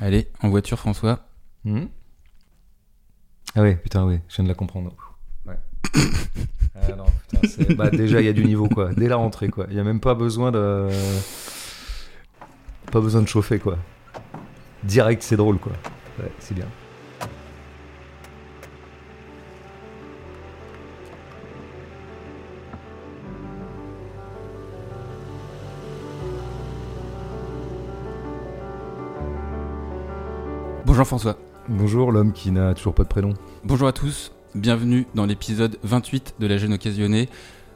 Allez, en voiture, François. Hmm ah ouais, putain, ouais, je viens de la comprendre. Ouais. ah non, putain, bah, déjà, il y a du niveau, quoi. Dès la rentrée, quoi. Il n'y a même pas besoin de. Pas besoin de chauffer, quoi. Direct, c'est drôle, quoi. Ouais, c'est bien. Bonjour François. Bonjour, l'homme qui n'a toujours pas de prénom. Bonjour à tous. Bienvenue dans l'épisode 28 de La Jeune Occasionnée.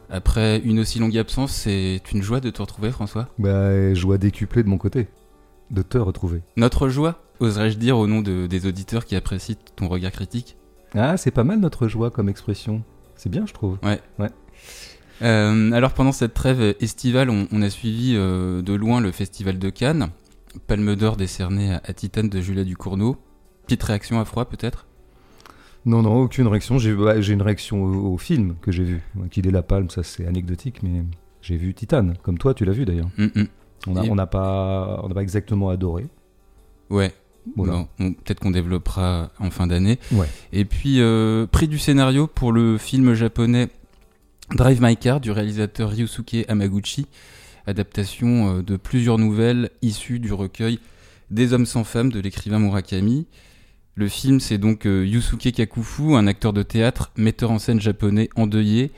Après une aussi longue absence, c'est une joie de te retrouver François. Bah, joie décuplée de mon côté. De te retrouver. Notre joie, oserais-je dire au nom de- des auditeurs qui apprécient ton regard critique. Ah, c'est pas mal notre joie comme expression. C'est bien, je trouve. Euh, alors pendant cette trêve estivale, on, on a suivi euh, de loin le festival de Cannes. Palme d'or décerné à, à Titane de Julia Ducournau. Petite réaction à froid peut-être? Non, non, aucune réaction. J'ai bah, une réaction au, au film que j'ai vu. Qu'il ait la palme, ça c'est anecdotique, mais j'ai vu Titane, comme toi, tu l'as vu d'ailleurs. Hum, hum. On n'a Et- on n'a pas, on n'a pas exactement adoré. Ouais. Voilà. Peut-être qu'on développera en fin d'année. Ouais. Et puis, euh, prix du scénario pour le film japonais Drive My Car du réalisateur Ryusuke Hamaguchi, adaptation euh, de plusieurs nouvelles issues du recueil Des hommes sans femmes de l'écrivain Murakami. Le film, c'est donc euh, Yusuke Kakufu, un acteur de théâtre, metteur en scène japonais endeuillé.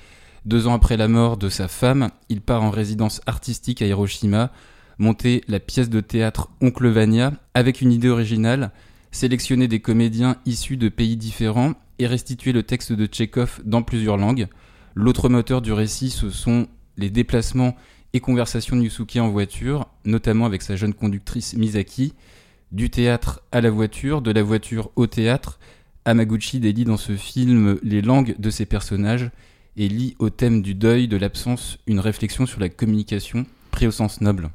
Deux ans après la mort de sa femme, il part en résidence artistique à Hiroshima, monter la pièce de théâtre Oncle Vania avec une idée originale, sélectionner des comédiens issus de pays différents et restituer le texte de Tchekhov dans plusieurs langues. L'autre moteur du récit, ce sont les déplacements et conversations de Yusuke en voiture, notamment avec sa jeune conductrice Misaki. Du théâtre à la voiture, de la voiture au théâtre, Hamaguchi délie dans ce film les langues de ses personnages et lie au thème du deuil, de l'absence, une réflexion sur la communication, pris au sens noble.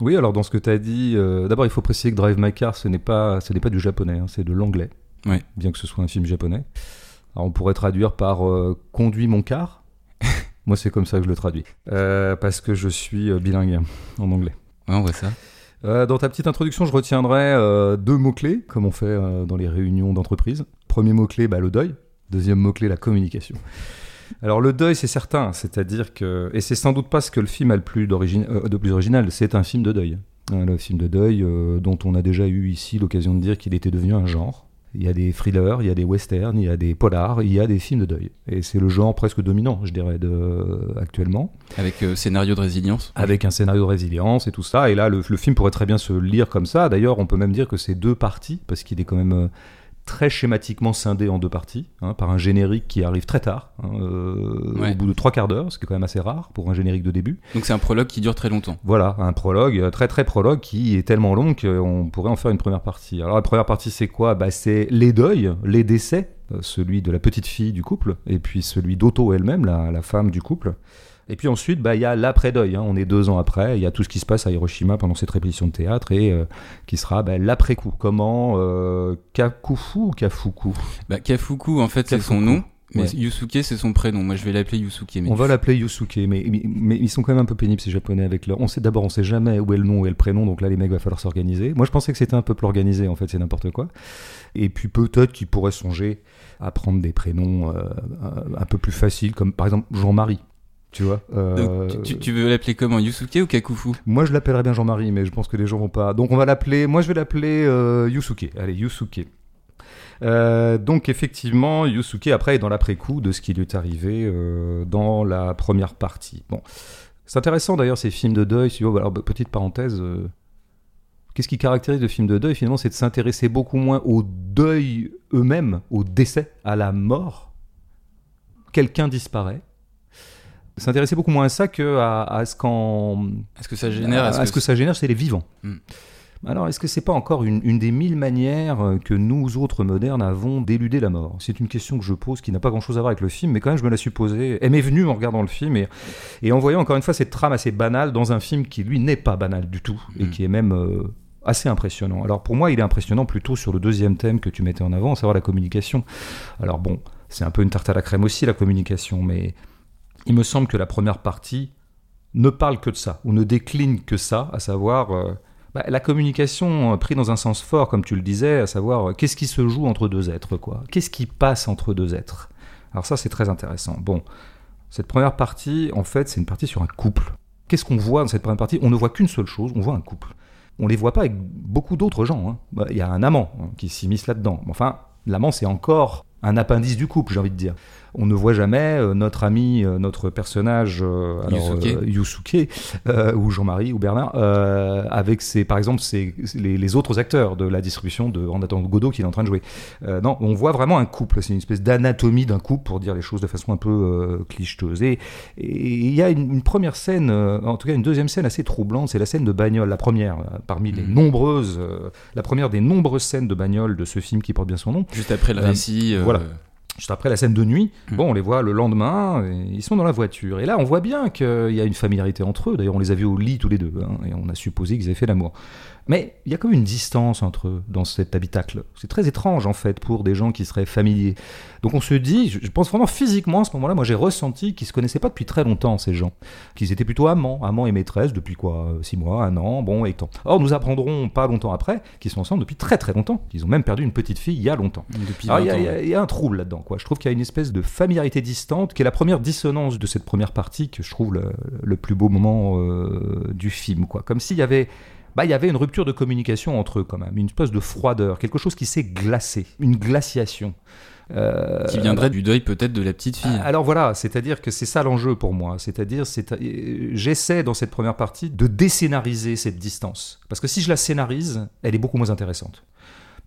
Oui, alors dans ce que tu as dit, euh, d'abord il faut préciser que Drive My Car, ce n'est pas, ce n'est pas du japonais, hein, c'est de l'anglais. Ouais. Bien que ce soit un film japonais. Alors on pourrait traduire par euh, Conduis mon car. Moi, c'est comme ça que je le traduis. Euh, parce que je suis euh, bilingue en anglais. Ouais, on voit ça. Euh, dans ta petite introduction, je retiendrai euh, deux mots-clés, comme on fait euh, dans les réunions d'entreprise. Premier mot-clé, bah, le deuil. Deuxième mot-clé, la communication. Alors le deuil, c'est certain, c'est-à-dire que... Et c'est sans doute pas ce que le film a le plus de plus original, c'est un film de deuil. Hein, le film de deuil dont on a déjà eu ici l'occasion de dire qu'il était devenu un genre. Il y a des thrillers, il y a des westerns, il y a des polars, il y a des films de deuil. Et c'est le genre presque dominant, je dirais, de... actuellement Avec euh, scénario de résilience. avec un scénario de résilience et tout ça. Et là, le, le film pourrait très bien se lire comme ça. D'ailleurs, on peut même dire que c'est deux parties, parce qu'il est quand même euh, très schématiquement scindé en deux parties, hein, par un générique qui arrive très tard, hein, euh, Ouais. au bout de trois quarts d'heure, ce qui est quand même assez rare pour un générique de début. Donc c'est un prologue qui dure très longtemps. Voilà, un prologue, euh, très très prologue, qui est tellement long qu'on pourrait en faire une première partie. Alors la première partie, c'est quoi? Bah, C'est les deuils, les décès, euh, celui de la petite fille du couple, et puis celui d'Otto elle-même, la, la femme du couple. Et puis ensuite, bah, il y a l'après-deuil. hein. On est deux ans après. Il y a tout ce qui se passe à Hiroshima pendant cette répétition de théâtre et euh, qui sera bah, l'après-coup. Comment euh, Kakufu ou Kafuku? Bah, Kafuku, en fait, c'est son nom, mais Ouais. Yusuke, c'est son prénom. Moi, je vais l'appeler Yusuke. Mais... On va l'appeler Yusuke, mais, mais, mais ils sont quand même un peu pénibles ces japonais avec leur. On sait d'abord, on sait jamais où est le nom, où est le prénom, donc là les mecs va falloir s'organiser. Moi je pensais que c'était un peuple organisé, en fait c'est n'importe quoi. Et puis peut-être qu'ils pourraient songer à prendre des prénoms euh, un peu plus faciles, comme par exemple Jean-Marie. Tu vois euh, Donc, tu, veux l'appeler comment Yusuke ou Kakufu? Moi je l'appellerais bien Jean-Marie, mais je pense que les gens vont pas. Donc on va l'appeler. Moi je vais l'appeler euh, Yusuke. Allez, Yusuke. Euh, donc effectivement, Yusuke après est dans l'après-coup de ce qui lui est arrivé euh, dans la première partie. Bon, c'est intéressant d'ailleurs ces films de deuil. Si vous alors petite parenthèse, qu'est-ce qui caractérise le film de deuil finalement, c'est de s'intéresser beaucoup moins au deuil eux-mêmes, au décès, à la mort. Quelqu'un disparaît. S'intéresser beaucoup moins à ça que à, à ce qu'en Est-ce que ça génère à ce que ça génère, c'est les vivants. Hmm. Alors, est-ce que c'est pas encore une, une des mille manières que nous autres modernes avons d'éluder la mort? C'est une question que je pose qui n'a pas grand-chose à voir avec le film, mais quand même je me la suis posée. Elle m'est venue en regardant le film et, et en voyant encore une fois cette trame assez banale dans un film qui lui n'est pas banal du tout et Hmm. qui est même euh, assez impressionnant. Alors pour moi, il est impressionnant plutôt sur le deuxième thème que tu mettais en avant, à savoir la communication. Alors bon, c'est un peu une tarte à la crème aussi la communication, mais il me semble que la première partie ne parle que de ça, ou ne décline que ça, à savoir, euh, bah, la communication euh, pris dans un sens fort, comme tu le disais, à savoir euh, qu'est-ce qui se joue entre deux êtres, quoi Qu'est-ce qui passe entre deux êtres? Alors ça, c'est très intéressant. Bon, cette première partie, en fait, c'est une partie sur un couple. Qu'est-ce qu'on voit dans cette première partie? On ne voit qu'une seule chose, on voit un couple. On les voit pas avec beaucoup d'autres gens. hein. Bah, Il y a un amant hein, qui s'immisce là-dedans. Enfin, l'amant, c'est encore un appendice du couple, j'ai envie de dire. On ne voit jamais euh, notre ami, euh, notre personnage, euh, alors, Yusuke. ou Jean-Marie, ou Bernard, avec ses, par exemple ses, les, les autres acteurs de la distribution de En attendant Godot qu'il est en train de jouer. Non, on voit vraiment un couple. C'est une espèce d'anatomie d'un couple, pour dire les choses de façon un peu clicheteuse. Et il y a une, une première scène, en tout cas une deuxième scène assez troublante, c'est la scène de bagnole, la première, parmi les Mhm. nombreuses, euh, la première des nombreuses scènes de bagnole de ce film qui porte bien son nom. Juste après le Euh, récit. euh, voilà. Juste après la scène de nuit, Mhm. bon, on les voit le lendemain, et ils sont dans la voiture. Et là, on voit bien qu'il y a une familiarité entre eux. D'ailleurs, on les a vus au lit tous les deux, hein, et on a supposé qu'ils avaient fait l'amour. Mais il y a comme une distance entre eux dans cet habitacle. C'est très étrange, en fait, pour des gens qui seraient familiers. Donc on se dit, je pense vraiment physiquement, à ce moment-là, moi j'ai ressenti qu'ils se connaissaient pas depuis très longtemps, ces gens. Qu'ils étaient plutôt amants, amants et maîtresses depuis quoi euh, Six mois, un an, bon, et tant. Or, nous apprendrons pas longtemps après qu'ils sont ensemble depuis très très longtemps, qu'ils ont même perdu une petite fille il y a longtemps. Depuis Alors, 20 il y, a- y y un trouble là-dedans, quoi. Je trouve qu'il y a une espèce de familiarité distante qui est la première dissonance de cette première partie que je trouve le, le plus beau moment euh, du film, quoi. Comme s'il y avait. Bah, il y avait une rupture de communication entre eux quand même, une espèce de froideur, quelque chose qui s'est glacé, une glaciation. Euh, Qui viendrait du deuil peut-être de la petite fille. alors voilà, c'est-à-dire que c'est ça l'enjeu pour moi. C'est-à-dire, c'est, euh, j'essaie dans cette première partie de décénariser cette distance. Parce que si je la scénarise, elle est beaucoup moins intéressante.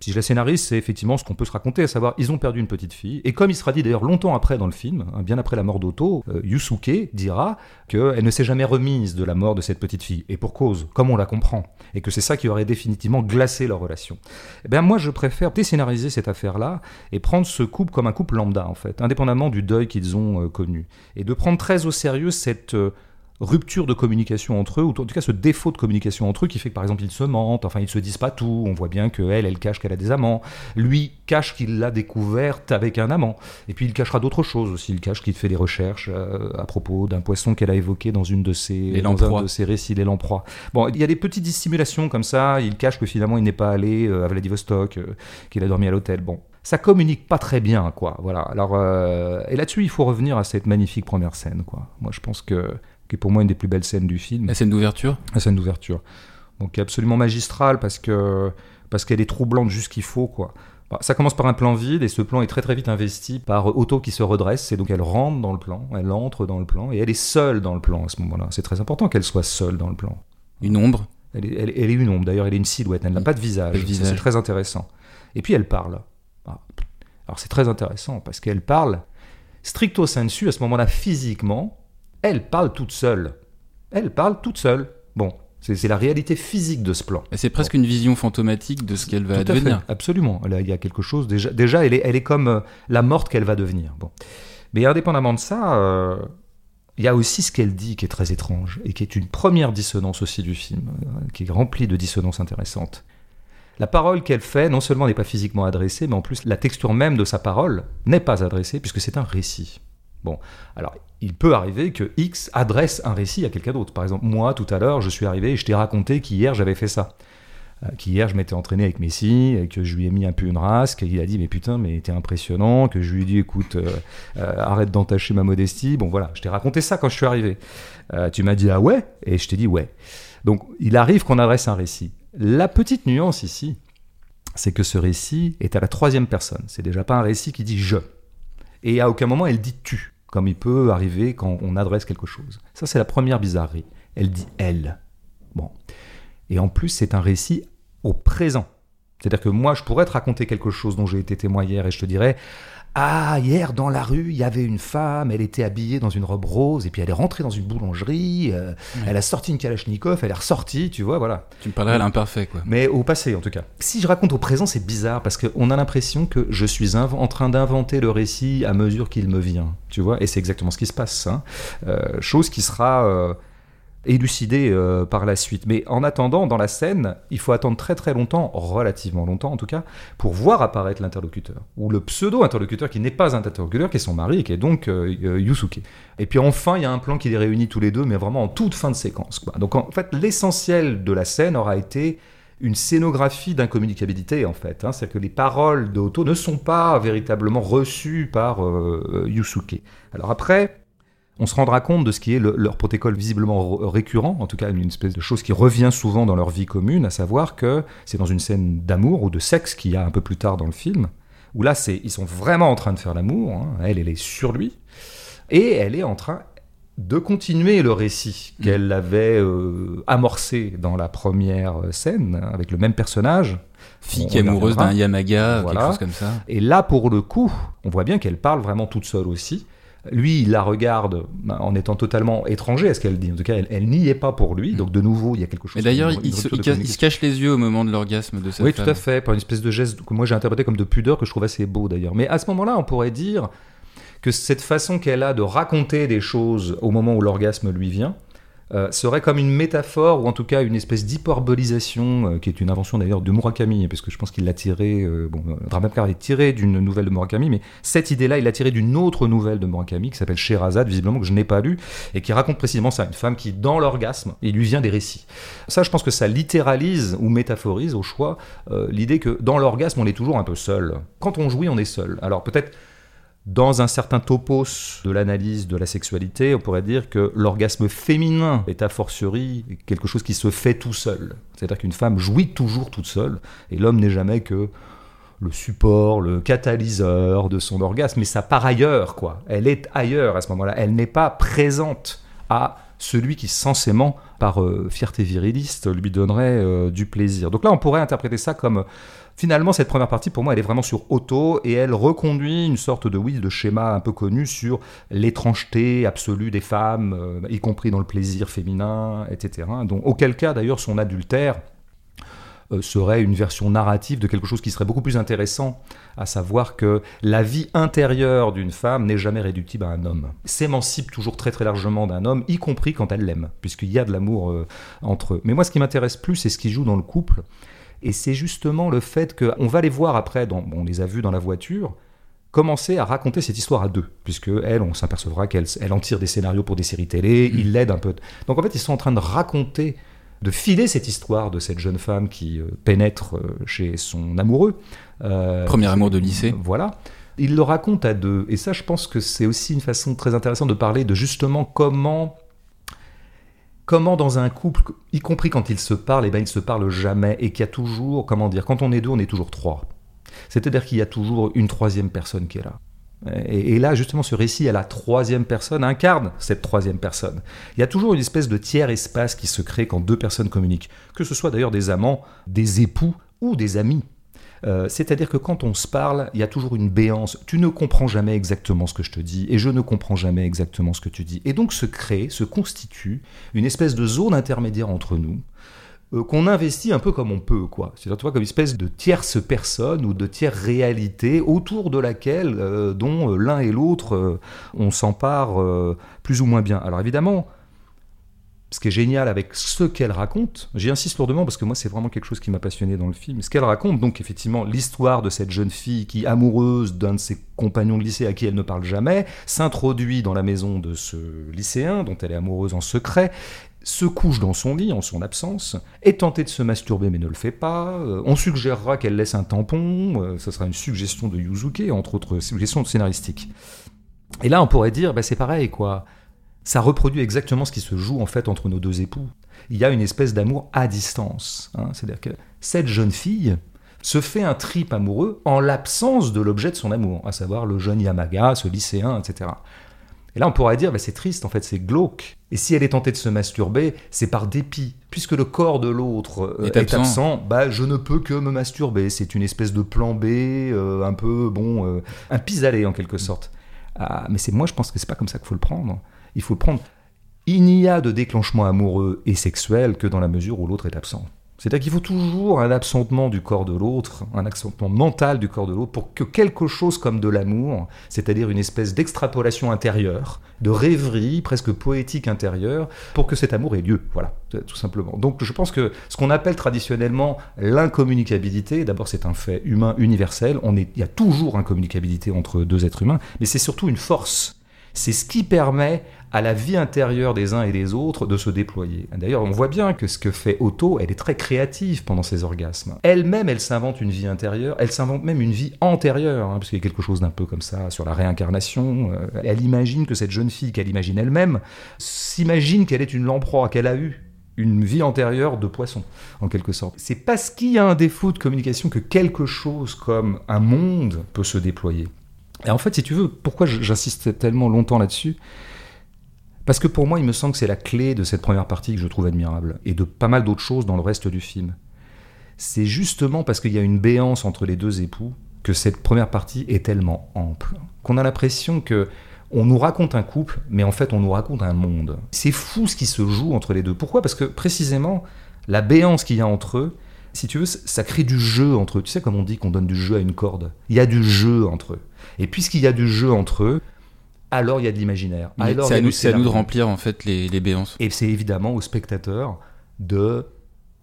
Si je la scénarise, c'est effectivement ce qu'on peut se raconter, à savoir, ils ont perdu une petite fille. Et comme il sera dit d'ailleurs longtemps après dans le film, hein, bien après la mort d'Otto, euh, Yusuke dira qu'elle ne s'est jamais remise de la mort de cette petite fille. Et pour cause, comme on la comprend. Et que c'est ça qui aurait définitivement glacé leur relation. Eh bien, moi, je préfère décénariser cette affaire-là et prendre ce couple comme un couple lambda, en fait, indépendamment du deuil qu'ils ont euh, connu. Et de prendre très au sérieux cette euh, rupture de communication entre eux, ou en tout cas ce défaut de communication entre eux qui fait que, par exemple, ils se mentent, enfin, ils se disent pas tout. On voit bien qu'elle, elle cache qu'elle a des amants. Lui cache qu'il l'a découverte avec un amant. Et puis, il cachera d'autres choses aussi. Il cache qu'il fait des recherches euh, à propos d'un poisson qu'elle a évoqué dans une de ses, dans un de ses récits, les lamproies. Bon, il y a des petites dissimulations comme ça. Il cache que finalement, il n'est pas allé euh, à Vladivostok, euh, qu'il a dormi à l'hôtel. Bon, ça communique pas très bien, quoi. Voilà. Alors, euh, et là-dessus, il faut revenir à cette magnifique première scène, quoi. Moi, je pense que qui est pour moi une des plus belles scènes du film, La scène d'ouverture la scène d'ouverture. Donc, qui est absolument magistrale parce que parce qu'elle est troublante juste qu'il faut, quoi. Bah, Ça commence par un plan vide et ce plan est très très vite investi par Otto qui se redresse et donc elle rentre dans le plan, elle entre dans le plan et elle est seule dans le plan à ce moment-là. C'est très important qu'elle soit seule dans le plan. Une ombre Elle est, elle- elle est une ombre, d'ailleurs, elle est une silhouette, elle n'a pas de visage. Visage. C'est très intéressant. Et puis elle parle. Ah. Alors c'est très intéressant parce qu'elle parle stricto sensu, à ce moment-là, physiquement, elle parle toute seule. Elle parle toute seule. Bon, c'est la réalité physique de ce plan. C'est presque une vision fantomatique de ce qu'elle va Tout à fait, devenir. absolument. Là, il y a quelque chose. Déjà, déjà elle, est, elle est comme euh, la morte qu'elle va devenir. Bon. Mais indépendamment de ça, euh, il y a aussi ce qu'elle dit qui est très étrange et qui est une première dissonance aussi du film, euh, qui est remplie de dissonances intéressantes. La parole qu'elle fait, non seulement n'est pas physiquement adressée, mais en plus la texture même de sa parole n'est pas adressée puisque c'est un récit. Bon, alors il peut arriver que X adresse un récit à quelqu'un d'autre. Par exemple, moi, tout à l'heure, je suis arrivé et je t'ai raconté qu'hier j'avais fait ça. Euh, qu'hier je m'étais entraîné avec Messi et que je lui ai mis un peu une rasque et il a dit mais putain mais t'es impressionnant que je lui ai dit écoute euh, euh, arrête d'entacher ma modestie. Bon voilà je t'ai raconté ça quand je suis arrivé. Tu m'as dit ah ouais? Et je t'ai dit ouais. Donc il arrive qu'on adresse un récit. La petite nuance ici c'est que ce récit est à la troisième personne. C'est déjà pas un récit qui dit je et à aucun moment elle dit tu comme il peut arriver quand on adresse quelque chose. Ça c'est la première bizarrerie. Elle dit elle bon. Et en plus, c'est un récit au présent. C'est-à-dire que moi, je pourrais te raconter quelque chose dont j'ai été témoin hier et je te dirais Ah, hier dans la rue, il y avait une femme, elle était habillée dans une robe rose et puis elle est rentrée dans une boulangerie, euh, elle a sorti une Kalachnikov, elle est ressortie, tu vois, voilà. Tu me parlerais à l'imparfait, quoi. Mais au passé, en tout cas. Si je raconte au présent, c'est bizarre parce qu'on a l'impression que je suis en train d'inventer le récit à mesure qu'il me vient, tu vois, et c'est exactement ce qui se passe. hein. Euh, chose qui sera. Élucidé euh, par la suite. Mais en attendant, dans la scène, il faut attendre très très longtemps, relativement longtemps en tout cas, pour voir apparaître l'interlocuteur, ou le pseudo-interlocuteur qui n'est pas un interlocuteur, qui est son mari, qui est donc euh, euh, Yusuke. Et puis enfin, il y a un plan qui les réunit tous les deux, mais vraiment en toute fin de séquence. Quoi. Donc en fait, l'essentiel de la scène aura été une scénographie d'incommunicabilité en fait. Hein. C'est-à-dire que les paroles de Otto ne sont pas véritablement reçues par Yusuke. Alors après, on se rendra compte de ce qui est leur protocole visiblement récurrent, en tout cas une espèce de chose qui revient souvent dans leur vie commune, à savoir que c'est dans une scène d'amour ou de sexe qu'il y a un peu plus tard dans le film, où là c'est ils sont vraiment en train de faire l'amour, hein. elle elle est sur lui, et elle est en train de continuer le récit mm. qu'elle avait euh, amorcé dans la première scène, avec le même personnage. Fille amoureuse d'un Yamaga, quelque chose comme ça. Et là, pour le coup, on voit bien qu'elle parle vraiment toute seule aussi. Lui, il la regarde ben, en étant totalement étranger à ce qu'elle dit. En tout cas, elle, n'y est pas pour lui. Donc, de nouveau, il y a quelque chose. Mais d'ailleurs, il, se, cache les yeux au moment de l'orgasme de sa Oui, tout à fait. Par une espèce de geste que moi j'ai interprété comme de pudeur que je trouve assez beau d'ailleurs. Mais à ce moment-là, on pourrait dire que cette façon qu'elle a de raconter des choses au moment où l'orgasme lui vient, euh, serait comme une métaphore, ou en tout cas une espèce d'hyperbolisation, euh, qui est une invention d'ailleurs de Murakami, puisque je pense qu'il l'a tiré, euh, bon, Dramacar est tiré d'une nouvelle de Murakami, mais cette idée-là, il l'a tiré d'une autre nouvelle de Murakami, qui s'appelle Sherazade, visiblement que je n'ai pas lu, et qui raconte précisément ça, une femme qui, dans l'orgasme, il lui vient des récits. Ça, je pense que ça littéralise ou métaphorise au choix l'idée que dans l'orgasme, on est toujours un peu seul. Quand on jouit, on est seul. Alors peut-être dans un certain topos de l'analyse de la sexualité, on pourrait dire que l'orgasme féminin est a fortiori quelque chose qui se fait tout seul. C'est-à-dire qu'une femme jouit toujours toute seule, et l'homme n'est jamais que le support, le catalyseur de son orgasme, mais ça part ailleurs, quoi. Elle est ailleurs à ce moment-là. Elle n'est pas présente à celui qui censément, par euh, fierté viriliste, lui donnerait euh, du plaisir. Donc là, on pourrait interpréter ça comme Finalement, cette première partie, pour moi, elle est vraiment sur auto et elle reconduit une sorte de, oui, de schéma un peu connu sur l'étrangeté absolue des femmes, euh, y compris dans le plaisir féminin, etc. Donc, auquel cas, d'ailleurs, son adultère euh, serait une version narrative de quelque chose qui serait beaucoup plus intéressant, à savoir que la vie intérieure d'une femme n'est jamais réductible à un homme. S'émancipe toujours très très largement d'un homme, y compris quand elle l'aime, puisqu'il y a de l'amour euh, entre eux. Mais moi, ce qui m'intéresse plus, c'est ce qui joue dans le couple. Et c'est justement le fait qu'on va les voir après, on les a vus dans la voiture, commencer à raconter cette histoire à deux, puisque elle, on s'apercevra qu'elle elle en tire des scénarios pour des séries télé, mm. il l'aide un peu. Donc en fait, ils sont en train de raconter, de filer cette histoire de cette jeune femme qui euh, pénètre euh, chez son amoureux. Euh, Premier amour de lycée. Voilà. Il le raconte à deux. Et ça, je pense que c'est aussi une façon très intéressante de parler de justement comment comment dans un couple, y compris quand ils se parlent, eh ben, ils ne se parlent jamais et qu'il y a toujours, comment dire, quand on est deux, on est toujours trois. C'est-à-dire qu'il y a toujours une troisième personne qui est là. Et, là, justement, ce récit à la troisième personne incarne cette troisième personne. Il y a toujours une espèce de tiers espace qui se crée quand deux personnes communiquent, que ce soit d'ailleurs des amants, des époux ou des amis. Euh, c'est-à-dire que quand on se parle, il y a toujours une béance. Tu ne comprends jamais exactement ce que je te dis et je ne comprends jamais exactement ce que tu dis. Et donc se crée, se constitue une espèce de zone intermédiaire entre nous euh, qu'on investit un peu comme on peut, quoi. C'est-à-dire, comme une espèce de tierce personne ou de tierce réalité autour de laquelle, euh, dont l'un et l'autre, on s'empare plus ou moins bien. Alors évidemment, ce qui est génial avec ce qu'elle raconte, j'y insiste lourdement parce que moi c'est vraiment quelque chose qui m'a passionné dans le film, ce qu'elle raconte, donc effectivement l'histoire de cette jeune fille qui, amoureuse d'un de ses compagnons de lycée à qui elle ne parle jamais, s'introduit dans la maison de ce lycéen dont elle est amoureuse en secret, se couche dans son lit en son absence, est tentée de se masturber mais ne le fait pas, euh, on suggérera qu'elle laisse un tampon, euh, ce sera une suggestion de Yuzuke, entre autres suggestions scénaristiques. Et là on pourrait dire, bah, c'est pareil quoi ça reproduit exactement ce qui se joue en fait entre nos deux époux. Il y a une espèce d'amour à distance. Hein. C'est-à-dire que cette jeune fille se fait un trip amoureux en l'absence de l'objet de son amour, à savoir le jeune Yamaga, ce lycéen, etc. Et là, on pourrait dire, bah, c'est triste, en fait, c'est glauque. Et si elle est tentée de se masturber, c'est par dépit. Puisque le corps de l'autre euh, est, absent, bah, je ne peux que me masturber. C'est une espèce de plan B, euh, un peu, bon, euh, un pis-aller en quelque sorte. Ah, mais c'est moi, je pense que c'est pas comme ça qu'il faut le prendre il faut le prendre. Il n'y a de déclenchement amoureux et sexuel que dans la mesure où l'autre est absent. C'est-à-dire qu'il faut toujours un absentement du corps de l'autre, un absentement mental du corps de l'autre, pour que quelque chose comme de l'amour, c'est-à-dire une espèce d'extrapolation intérieure, de rêverie presque poétique intérieure, pour que cet amour ait lieu. Voilà, tout simplement. Donc je pense que ce qu'on appelle traditionnellement l'incommunicabilité, d'abord c'est un fait humain universel, on il y a toujours incommunicabilité entre deux êtres humains, mais c'est surtout une force. C'est ce qui permet à la vie intérieure des uns et des autres de se déployer. D'ailleurs, on voit bien que ce que fait Otto, elle est très créative pendant ses orgasmes. Elle-même, elle s'invente une vie intérieure, elle s'invente même une vie antérieure, hein, parce qu'il y a quelque chose d'un peu comme ça sur la réincarnation. Euh, elle imagine que cette jeune fille qu'elle imagine elle-même s'imagine qu'elle est une lamproie, qu'elle a eu une vie antérieure de poisson, en quelque sorte. C'est parce qu'il y a un défaut de communication que quelque chose comme un monde peut se déployer. Et en fait, si tu veux, pourquoi j'insiste tellement longtemps là-dessus parce que pour moi, il me semble que c'est la clé de cette première partie que je trouve admirable, et de pas mal d'autres choses dans le reste du film. C'est justement parce qu'il y a une béance entre les deux époux que cette première partie est tellement ample, qu'on a l'impression que on nous raconte un couple, mais en fait on nous raconte un monde. C'est fou ce qui se joue entre les deux. Pourquoi? Parce que précisément, la béance qu'il y a entre eux, si tu veux, ça crée du jeu entre eux. Tu sais comme on dit qu'on donne du jeu à une corde Il y a du jeu entre eux. Et puisqu'il y a du jeu entre eux, alors il y a de l'imaginaire. C'est à, nous, à nous de remplir en fait les, les béances. Et c'est évidemment au spectateur de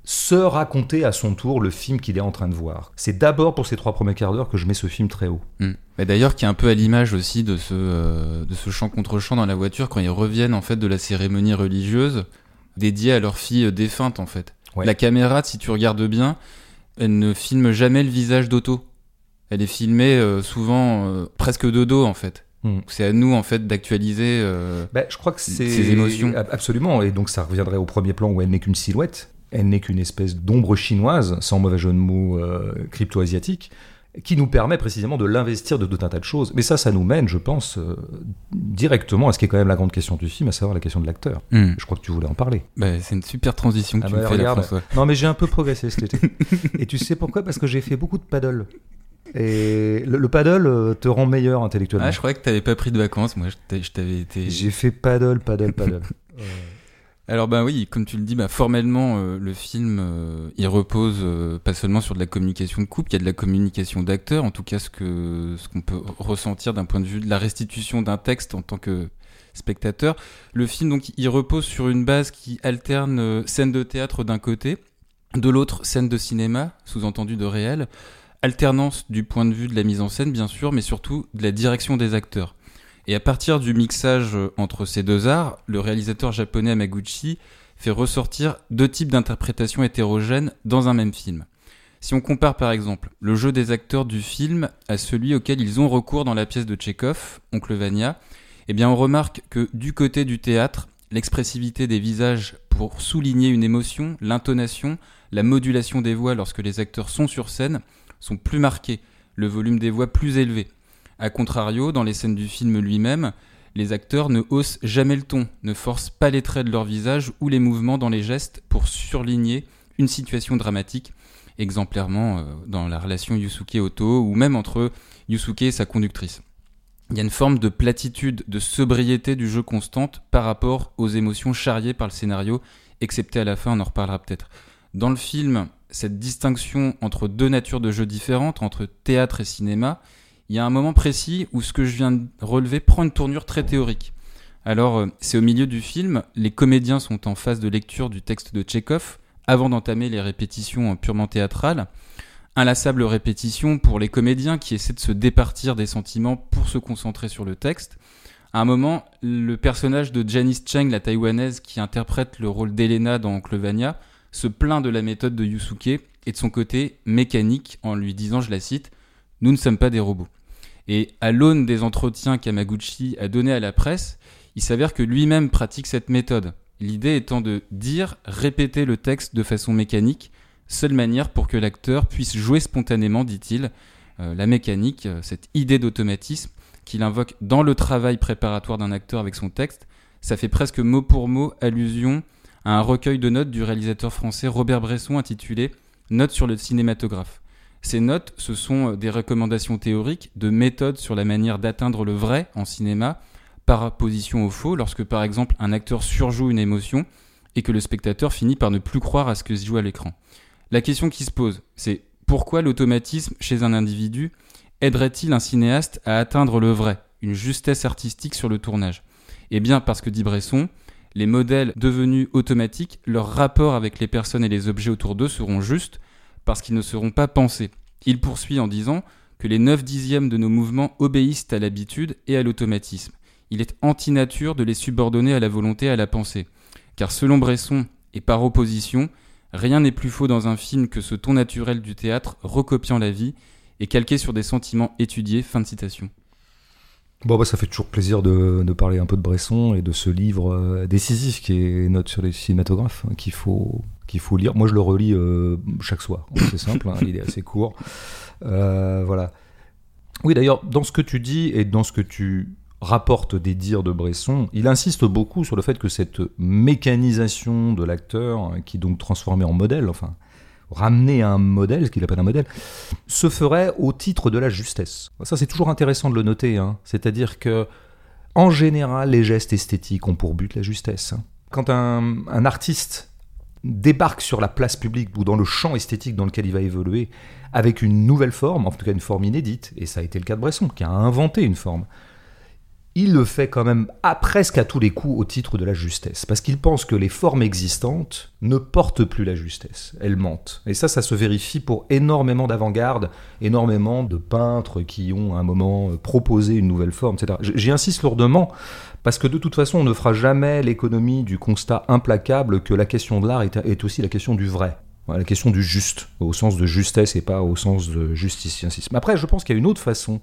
se raconter à son tour le film qu'il est en train de voir. C'est d'abord pour ces trois premiers quarts d'heure que je mets ce film très haut. Hmm. D'ailleurs, qui est un peu à l'image aussi de ce, euh, de ce chant contre chant dans la voiture quand ils reviennent en fait de la cérémonie religieuse dédiée à leur fille défunte en fait. La caméra, si tu regardes bien, elle ne filme jamais le visage d'Otto. Elle est filmée euh, souvent euh, presque de dos en fait. Hmm. C'est à nous en fait d'actualiser euh, bah, je crois que ces émotions. Absolument, et donc ça reviendrait au premier plan où elle n'est qu'une silhouette, elle n'est qu'une espèce d'ombre chinoise, sans mauvais jeu de mots euh, crypto-asiatique, qui nous permet précisément de l'investir de tout un tas de choses. Mais ça, ça nous mène, je pense, euh, directement à ce qui est quand même la grande question du film, à savoir la question de l'acteur. Hmm. Je crois que tu voulais en parler. Bah, c'est une super transition que ah tu bah, fais là, François. Non, mais j'ai un peu progressé cet été. et tu sais pourquoi? Parce que j'ai fait beaucoup de paddle. Et le, paddle euh, te rend meilleur intellectuellement. Ah, je croyais que tu n'avais pas pris de vacances. Moi, je t'avais été. J'ai fait paddle, paddle, paddle. Alors ben oui, comme tu le dis, bah, formellement euh, le film euh, il repose pas seulement sur de la communication de couple, il y a de la communication d'acteurs, en tout cas ce que ce qu'on peut ressentir d'un point de vue de la restitution d'un texte en tant que spectateur. Le film donc il repose sur une base qui alterne scène de théâtre d'un côté, de l'autre scène de cinéma, sous-entendu de réel alternance du point de vue de la mise en scène, bien sûr, mais surtout de la direction des acteurs. Et à partir du mixage euh, entre ces deux arts, le réalisateur japonais Amaguchi fait ressortir deux types d'interprétations hétérogènes dans un même film. Si on compare par exemple le jeu des acteurs du film à celui auquel ils ont recours dans la pièce de Tchekhov, Oncle Vania, eh bien on remarque que du côté du théâtre, l'expressivité des visages pour souligner une émotion, l'intonation, la modulation des voix lorsque les acteurs sont sur scène sont plus marqués, le volume des voix plus élevé. A contrario, dans les scènes du film lui-même, les acteurs ne haussent jamais le ton, ne forcent pas les traits de leur visage ou les mouvements dans les gestes pour surligner une situation dramatique, exemplairement euh, dans la relation Yusuke-Oto ou même entre Yusuke et sa conductrice. Il y a une forme de platitude, de sobriété du jeu constante par rapport aux émotions charriées par le scénario, excepté à la fin, on en reparlera peut-être. Dans le film, cette distinction entre deux natures de jeux différentes, entre théâtre et cinéma, il y a un moment précis où ce que je viens de relever prend une tournure très théorique. Alors, euh, c'est au milieu du film, les comédiens sont en phase de lecture du texte de Tchekhov, avant d'entamer les répétitions purement théâtrales. Inlassable répétition pour les comédiens qui essaient de se départir des sentiments pour se concentrer sur le texte. À un moment, le personnage de Janice Cheng, la taïwanaise qui interprète le rôle d'Elena dans Clevania, se plaint de la méthode de Yusuke et de son côté mécanique en lui disant, je la cite, Nous ne sommes pas des robots. Et à l'aune des entretiens qu'Amaguchi a donnés à la presse, il s'avère que lui-même pratique cette méthode. L'idée étant de dire, répéter le texte de façon mécanique, seule manière pour que l'acteur puisse jouer spontanément, dit-il. Euh, la mécanique, euh, cette idée d'automatisme qu'il invoque dans le travail préparatoire d'un acteur avec son texte, ça fait presque mot pour mot allusion un recueil de notes du réalisateur français Robert Bresson intitulé Notes sur le cinématographe. Ces notes, ce sont euh, des recommandations théoriques de méthodes sur la manière d'atteindre le vrai en cinéma par opposition au faux lorsque par exemple un acteur surjoue une émotion et que le spectateur finit par ne plus croire à ce que se joue à l'écran. La question qui se pose, c'est pourquoi l'automatisme chez un individu aiderait-il un cinéaste à atteindre le vrai, une justesse artistique sur le tournage? Eh bien parce que dit Bresson, les modèles devenus automatiques, leur rapport avec les personnes et les objets autour d'eux seront justes parce qu'ils ne seront pas pensés. Il poursuit en disant que les 9 dixièmes de nos mouvements obéissent à l'habitude et à l'automatisme. Il est antinature de les subordonner à la volonté et à la pensée. Car selon Bresson, et par opposition, rien n'est plus faux dans un film que ce ton naturel du théâtre recopiant la vie et calqué sur des sentiments étudiés. Fin de citation. Bon, bah, ça fait toujours plaisir de, parler un peu de Bresson et de ce livre euh, décisif qui est Note sur les cinématographes, hein, qu'il faut, faut lire. Moi, je le relis euh, chaque soir. C'est simple, hein, il est assez court. Euh, voilà. Oui, d'ailleurs, dans ce que tu dis et dans ce que tu rapportes des dires de Bresson, il insiste beaucoup sur le fait que cette mécanisation de l'acteur, hein, qui est donc transformé en modèle, enfin, ramener un modèle, ce qu'il appelle un modèle, se ferait au titre de la justesse. Ça, c'est toujours intéressant de le noter. Hein. C'est-à-dire que, en général, les gestes esthétiques ont pour but la justesse. Hein. Quand un, un, artiste débarque sur la place publique ou dans le champ esthétique dans lequel il va évoluer avec une nouvelle forme, en tout cas une forme inédite, et ça a été le cas de Bresson, qui a inventé une forme, il le fait quand même presque à tous les coups au titre de la justesse, parce qu'il pense que les formes existantes ne portent plus la justesse, elles mentent. Et ça, ça se vérifie pour énormément d'avant-garde, énormément de peintres qui ont à un moment proposé une nouvelle forme, etc. J'y insiste lourdement, parce que de toute façon, on ne fera jamais l'économie du constat implacable que la question de l'art est aussi la question du vrai. La question du juste, au sens de justesse et pas au sens de justiciencisme. Après, je pense qu'il y a une autre façon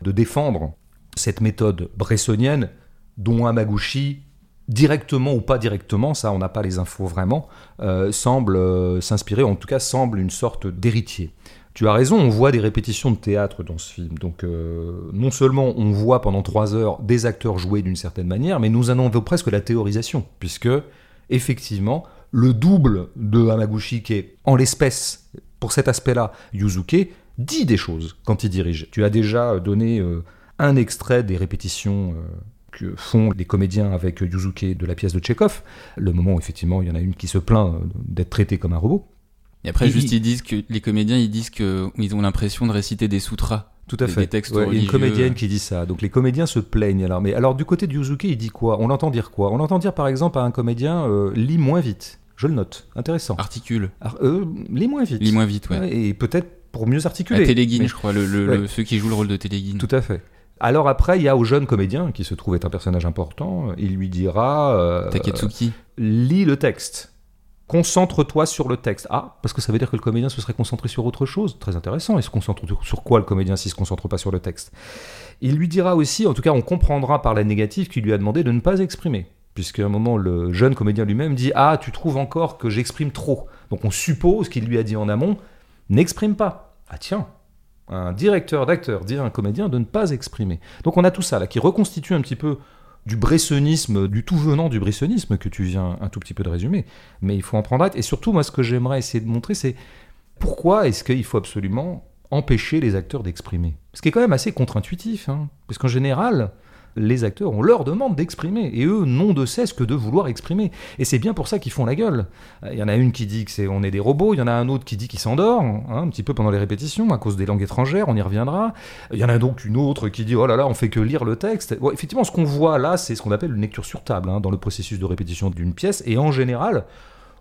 de défendre cette méthode bressonienne dont Amaguchi, directement ou pas directement, ça on n'a pas les infos vraiment, euh, semble euh, s'inspirer, en tout cas semble une sorte d'héritier. Tu as raison, on voit des répétitions de théâtre dans ce film. Donc euh, non seulement on voit pendant trois heures des acteurs jouer d'une certaine manière, mais nous en avons presque la théorisation, puisque effectivement le double de Hamaguchi, qui est en l'espèce, pour cet aspect-là, Yuzuke, dit des choses quand il dirige. Tu as déjà donné un extrait des répétitions euh, que font les comédiens avec Yuzuke de la pièce de Tchekhov, le moment où effectivement il y en a une qui se plaint euh, d'être traitée comme un robot. Et après, juste, ils disent que les comédiens, ils disent qu'ils ont l'impression de réciter des sutras. Tout à fait. Des textes il y a une comédienne qui dit ça. Donc les comédiens se plaignent. Alors, mais alors du côté de Yuzuke, il dit quoi? On l'entend dire quoi? On l'entend dire par exemple à un comédien euh, lis moins vite. Je le note. Intéressant. Articule. lis moins vite. Lis moins vite, ouais. Et peut-être pour mieux articuler. À Téléguine, je crois, le, ceux qui jouent le rôle de Téléguine. Tout à fait. Alors après, il y a au jeune comédien, qui se trouve être un personnage important, il lui dira... Euh, Taketsuki. lis le texte. Concentre-toi sur le texte. Ah, parce que ça veut dire que le comédien se serait concentré sur autre chose. Très intéressant. Il se concentre sur quoi le comédien s'il se concentre pas sur le texte? Il lui dira aussi, en tout cas on comprendra par la négative qu'il lui a demandé de ne pas exprimer. Puisqu'à un moment, le jeune comédien lui-même dit Ah, tu trouves encore que j'exprime trop. Donc on suppose qu'il lui a dit en amont N'exprime pas. Ah tiens, un directeur d'acteur dire à un comédien de ne pas exprimer. Donc on a tout ça là qui reconstitue un petit peu du bressonisme, du tout venant du bressonisme que tu viens un tout petit peu de résumer. Mais il faut en prendre acte. Et surtout, moi, ce que j'aimerais essayer de montrer, c'est pourquoi est-ce qu'il faut absolument empêcher les acteurs d'exprimer? Ce qui est quand même assez contre-intuitif. Hein. Parce qu'en général, les acteurs, on leur demande d'exprimer, et eux n'ont de cesse que de vouloir exprimer. Et c'est bien pour ça qu'ils font la gueule. Il y en a une qui dit que c'est on est des robots, il y en a un autre qui dit qu'il s'endort, hein, un petit peu pendant les répétitions, à cause des langues étrangères, on y reviendra. Il y en a donc une autre qui dit oh là là, on fait que lire le texte. effectivement, ce qu'on voit là, c'est ce qu'on appelle une lecture sur table, hein, dans le processus de répétition d'une pièce, et en général,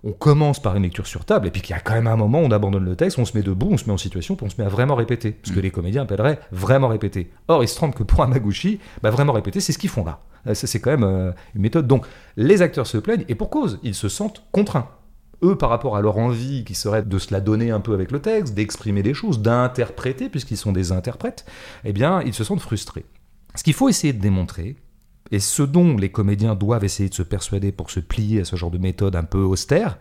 on commence par une lecture sur table, et puis qu'il y a quand même un moment où on abandonne le texte, on se met debout, on se met en situation, puis on se met à vraiment répéter, ce que mm. les comédiens appelleraient vraiment répéter. Or, il se trompe que pour Amaguchi, bah, vraiment répéter, c'est ce qu'ils font là. Euh, c'est quand même euh, une méthode. Donc, les acteurs se plaignent, et pour cause, ils se sentent contraints. Eux, par rapport à leur envie qui serait de se la donner un peu avec le texte, d'exprimer des choses, d'interpréter, puisqu'ils sont des interprètes, eh bien, ils se sentent frustrés. Ce qu'il faut essayer de démontrer, et ce dont les comédiens doivent essayer de se persuader pour se plier à ce genre de méthode un peu austère,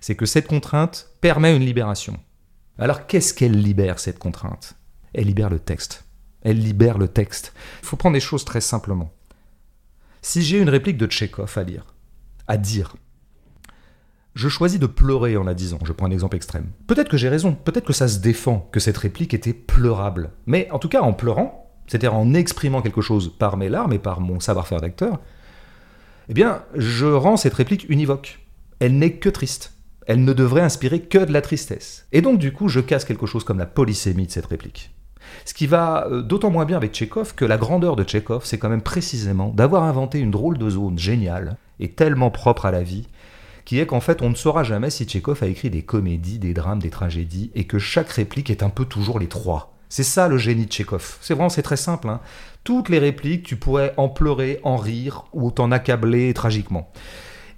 c'est que cette contrainte permet une libération. Alors qu'est-ce qu'elle libère, cette contrainte? Elle libère le texte. Elle libère le texte. Il faut prendre les choses très simplement. Si j'ai une réplique de Tchekhov à lire, à dire, je choisis de pleurer en la disant, je prends un exemple extrême. Peut-être que j'ai raison, peut-être que ça se défend que cette réplique était pleurable. Mais en tout cas, en pleurant, c'est-à-dire en exprimant quelque chose par mes larmes et par mon savoir-faire d'acteur, eh bien, je rends cette réplique univoque. Elle n'est que triste. elle ne devrait inspirer que de la tristesse. Et donc du coup, je casse quelque chose comme la polysémie de cette réplique. Ce qui va euh, d'autant moins bien avec Tchekhov que la grandeur de Tchekhov, c'est quand même précisément d'avoir inventé une drôle de zone géniale et tellement propre à la vie, qui est qu'en fait on ne saura jamais si Tchekhov a écrit des comédies, des drames, des tragédies, et que chaque réplique est un peu toujours les trois. C'est ça le génie de Tchekhov. C'est vraiment, c'est très simple. Hein. Toutes les répliques, tu pourrais en pleurer, en rire, ou t'en accabler tragiquement.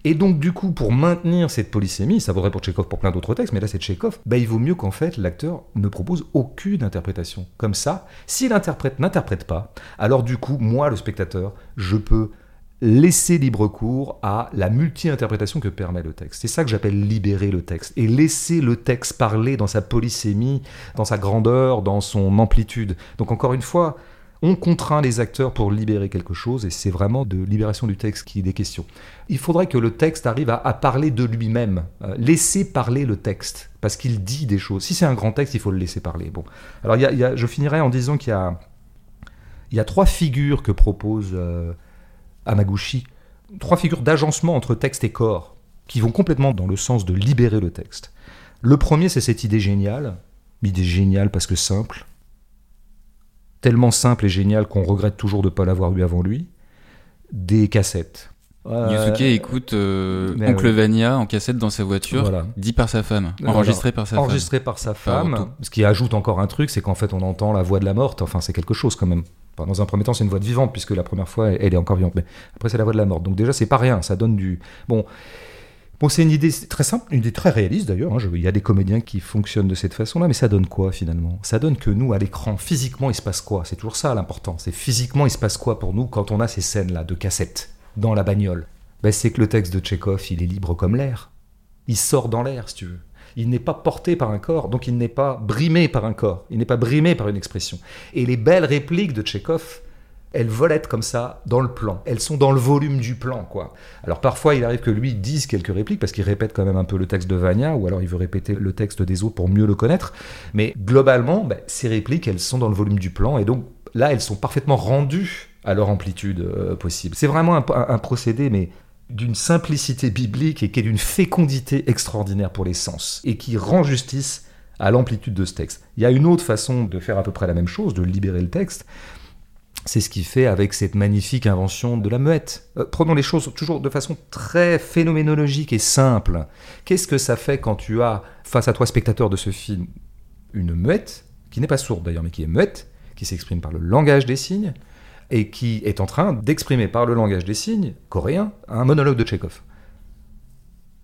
Et donc, du coup, pour maintenir cette polysémie, ça vaudrait pour Tchekhov pour plein d'autres textes, mais là c'est Tchekhov, bah, il vaut mieux qu'en fait l'acteur ne propose aucune interprétation. Comme ça, si l'interprète n'interprète pas, alors du coup, moi, le spectateur, je peux laisser libre cours à la multi-interprétation que permet le texte. C'est ça que j'appelle libérer le texte et laisser le texte parler dans sa polysémie, dans sa grandeur, dans son amplitude. Donc encore une fois, on contraint les acteurs pour libérer quelque chose, et c'est vraiment de libération du texte qui est des questions. Il faudrait que le texte arrive à, parler de lui-même, euh, laisser parler le texte, parce qu'il dit des choses. Si c'est un grand texte, il faut le laisser parler. Bon, alors je finirai en disant qu'il y a, y a trois figures que propose euh, Amaguchi, trois figures d'agencement entre texte et corps, qui vont complètement dans le sens de libérer le texte. Le premier, c'est cette idée géniale, idée géniale parce que simple, tellement simple et génial qu'on regrette toujours de ne pas l'avoir eu avant lui, des cassettes. Yusuke écoute euh, Oncle Vania en cassette dans sa voiture, dit par sa femme, enregistré par sa femme. Enregistré par sa femme. ce qui ajoute encore un truc, c'est qu'en fait on entend la voix de la morte. Enfin, c'est quelque chose quand même. Dans un premier temps, c'est une voix de vivante puisque la première fois elle est encore vivante, mais après c'est la voix de la morte. Donc déjà c'est pas rien, ça donne du bon. Bon, c'est une idée très simple, une idée très réaliste d'ailleurs. Hein. Il y a des comédiens qui fonctionnent de cette façon-là, mais ça donne quoi finalement? Ça donne que nous, à l'écran, physiquement, il se passe quoi? C'est toujours ça l'important. C'est physiquement, il se passe quoi pour nous quand on a ces scènes-là de cassettes dans la bagnole? Ben, C'est que le texte de Tchekhov, il est libre comme l'air. Il sort dans l'air, si tu veux. Il n'est pas porté par un corps, donc il n'est pas brimé par un corps. Il n'est pas brimé par une expression. Et les belles répliques de Tchekhov, elles volettent comme ça dans le plan. Elles sont dans le volume du plan, quoi. Alors parfois, il arrive que lui dise quelques répliques parce qu'il répète quand même un peu le texte de Vania, ou alors il veut répéter le texte des autres pour mieux le connaître. Mais globalement, ben, ces répliques, elles sont dans le volume du plan, et donc là, elles sont parfaitement rendues à leur amplitude euh, possible. C'est vraiment un, procédé, mais d'une simplicité biblique et qui est d'une fécondité extraordinaire pour les sens, et qui rend justice à l'amplitude de ce texte. Il y a une autre façon de faire à peu près la même chose, de libérer le texte, c'est ce qu'il fait avec cette magnifique invention de la muette. Euh, prenons les choses toujours de façon très phénoménologique et simple. Qu'est-ce que ça fait quand tu as face à toi, spectateur de ce film, une muette, qui n'est pas sourde d'ailleurs, mais qui est muette, qui s'exprime par le langage des signes, et qui est en train d'exprimer par le langage des signes coréen un monologue de Tchekhov.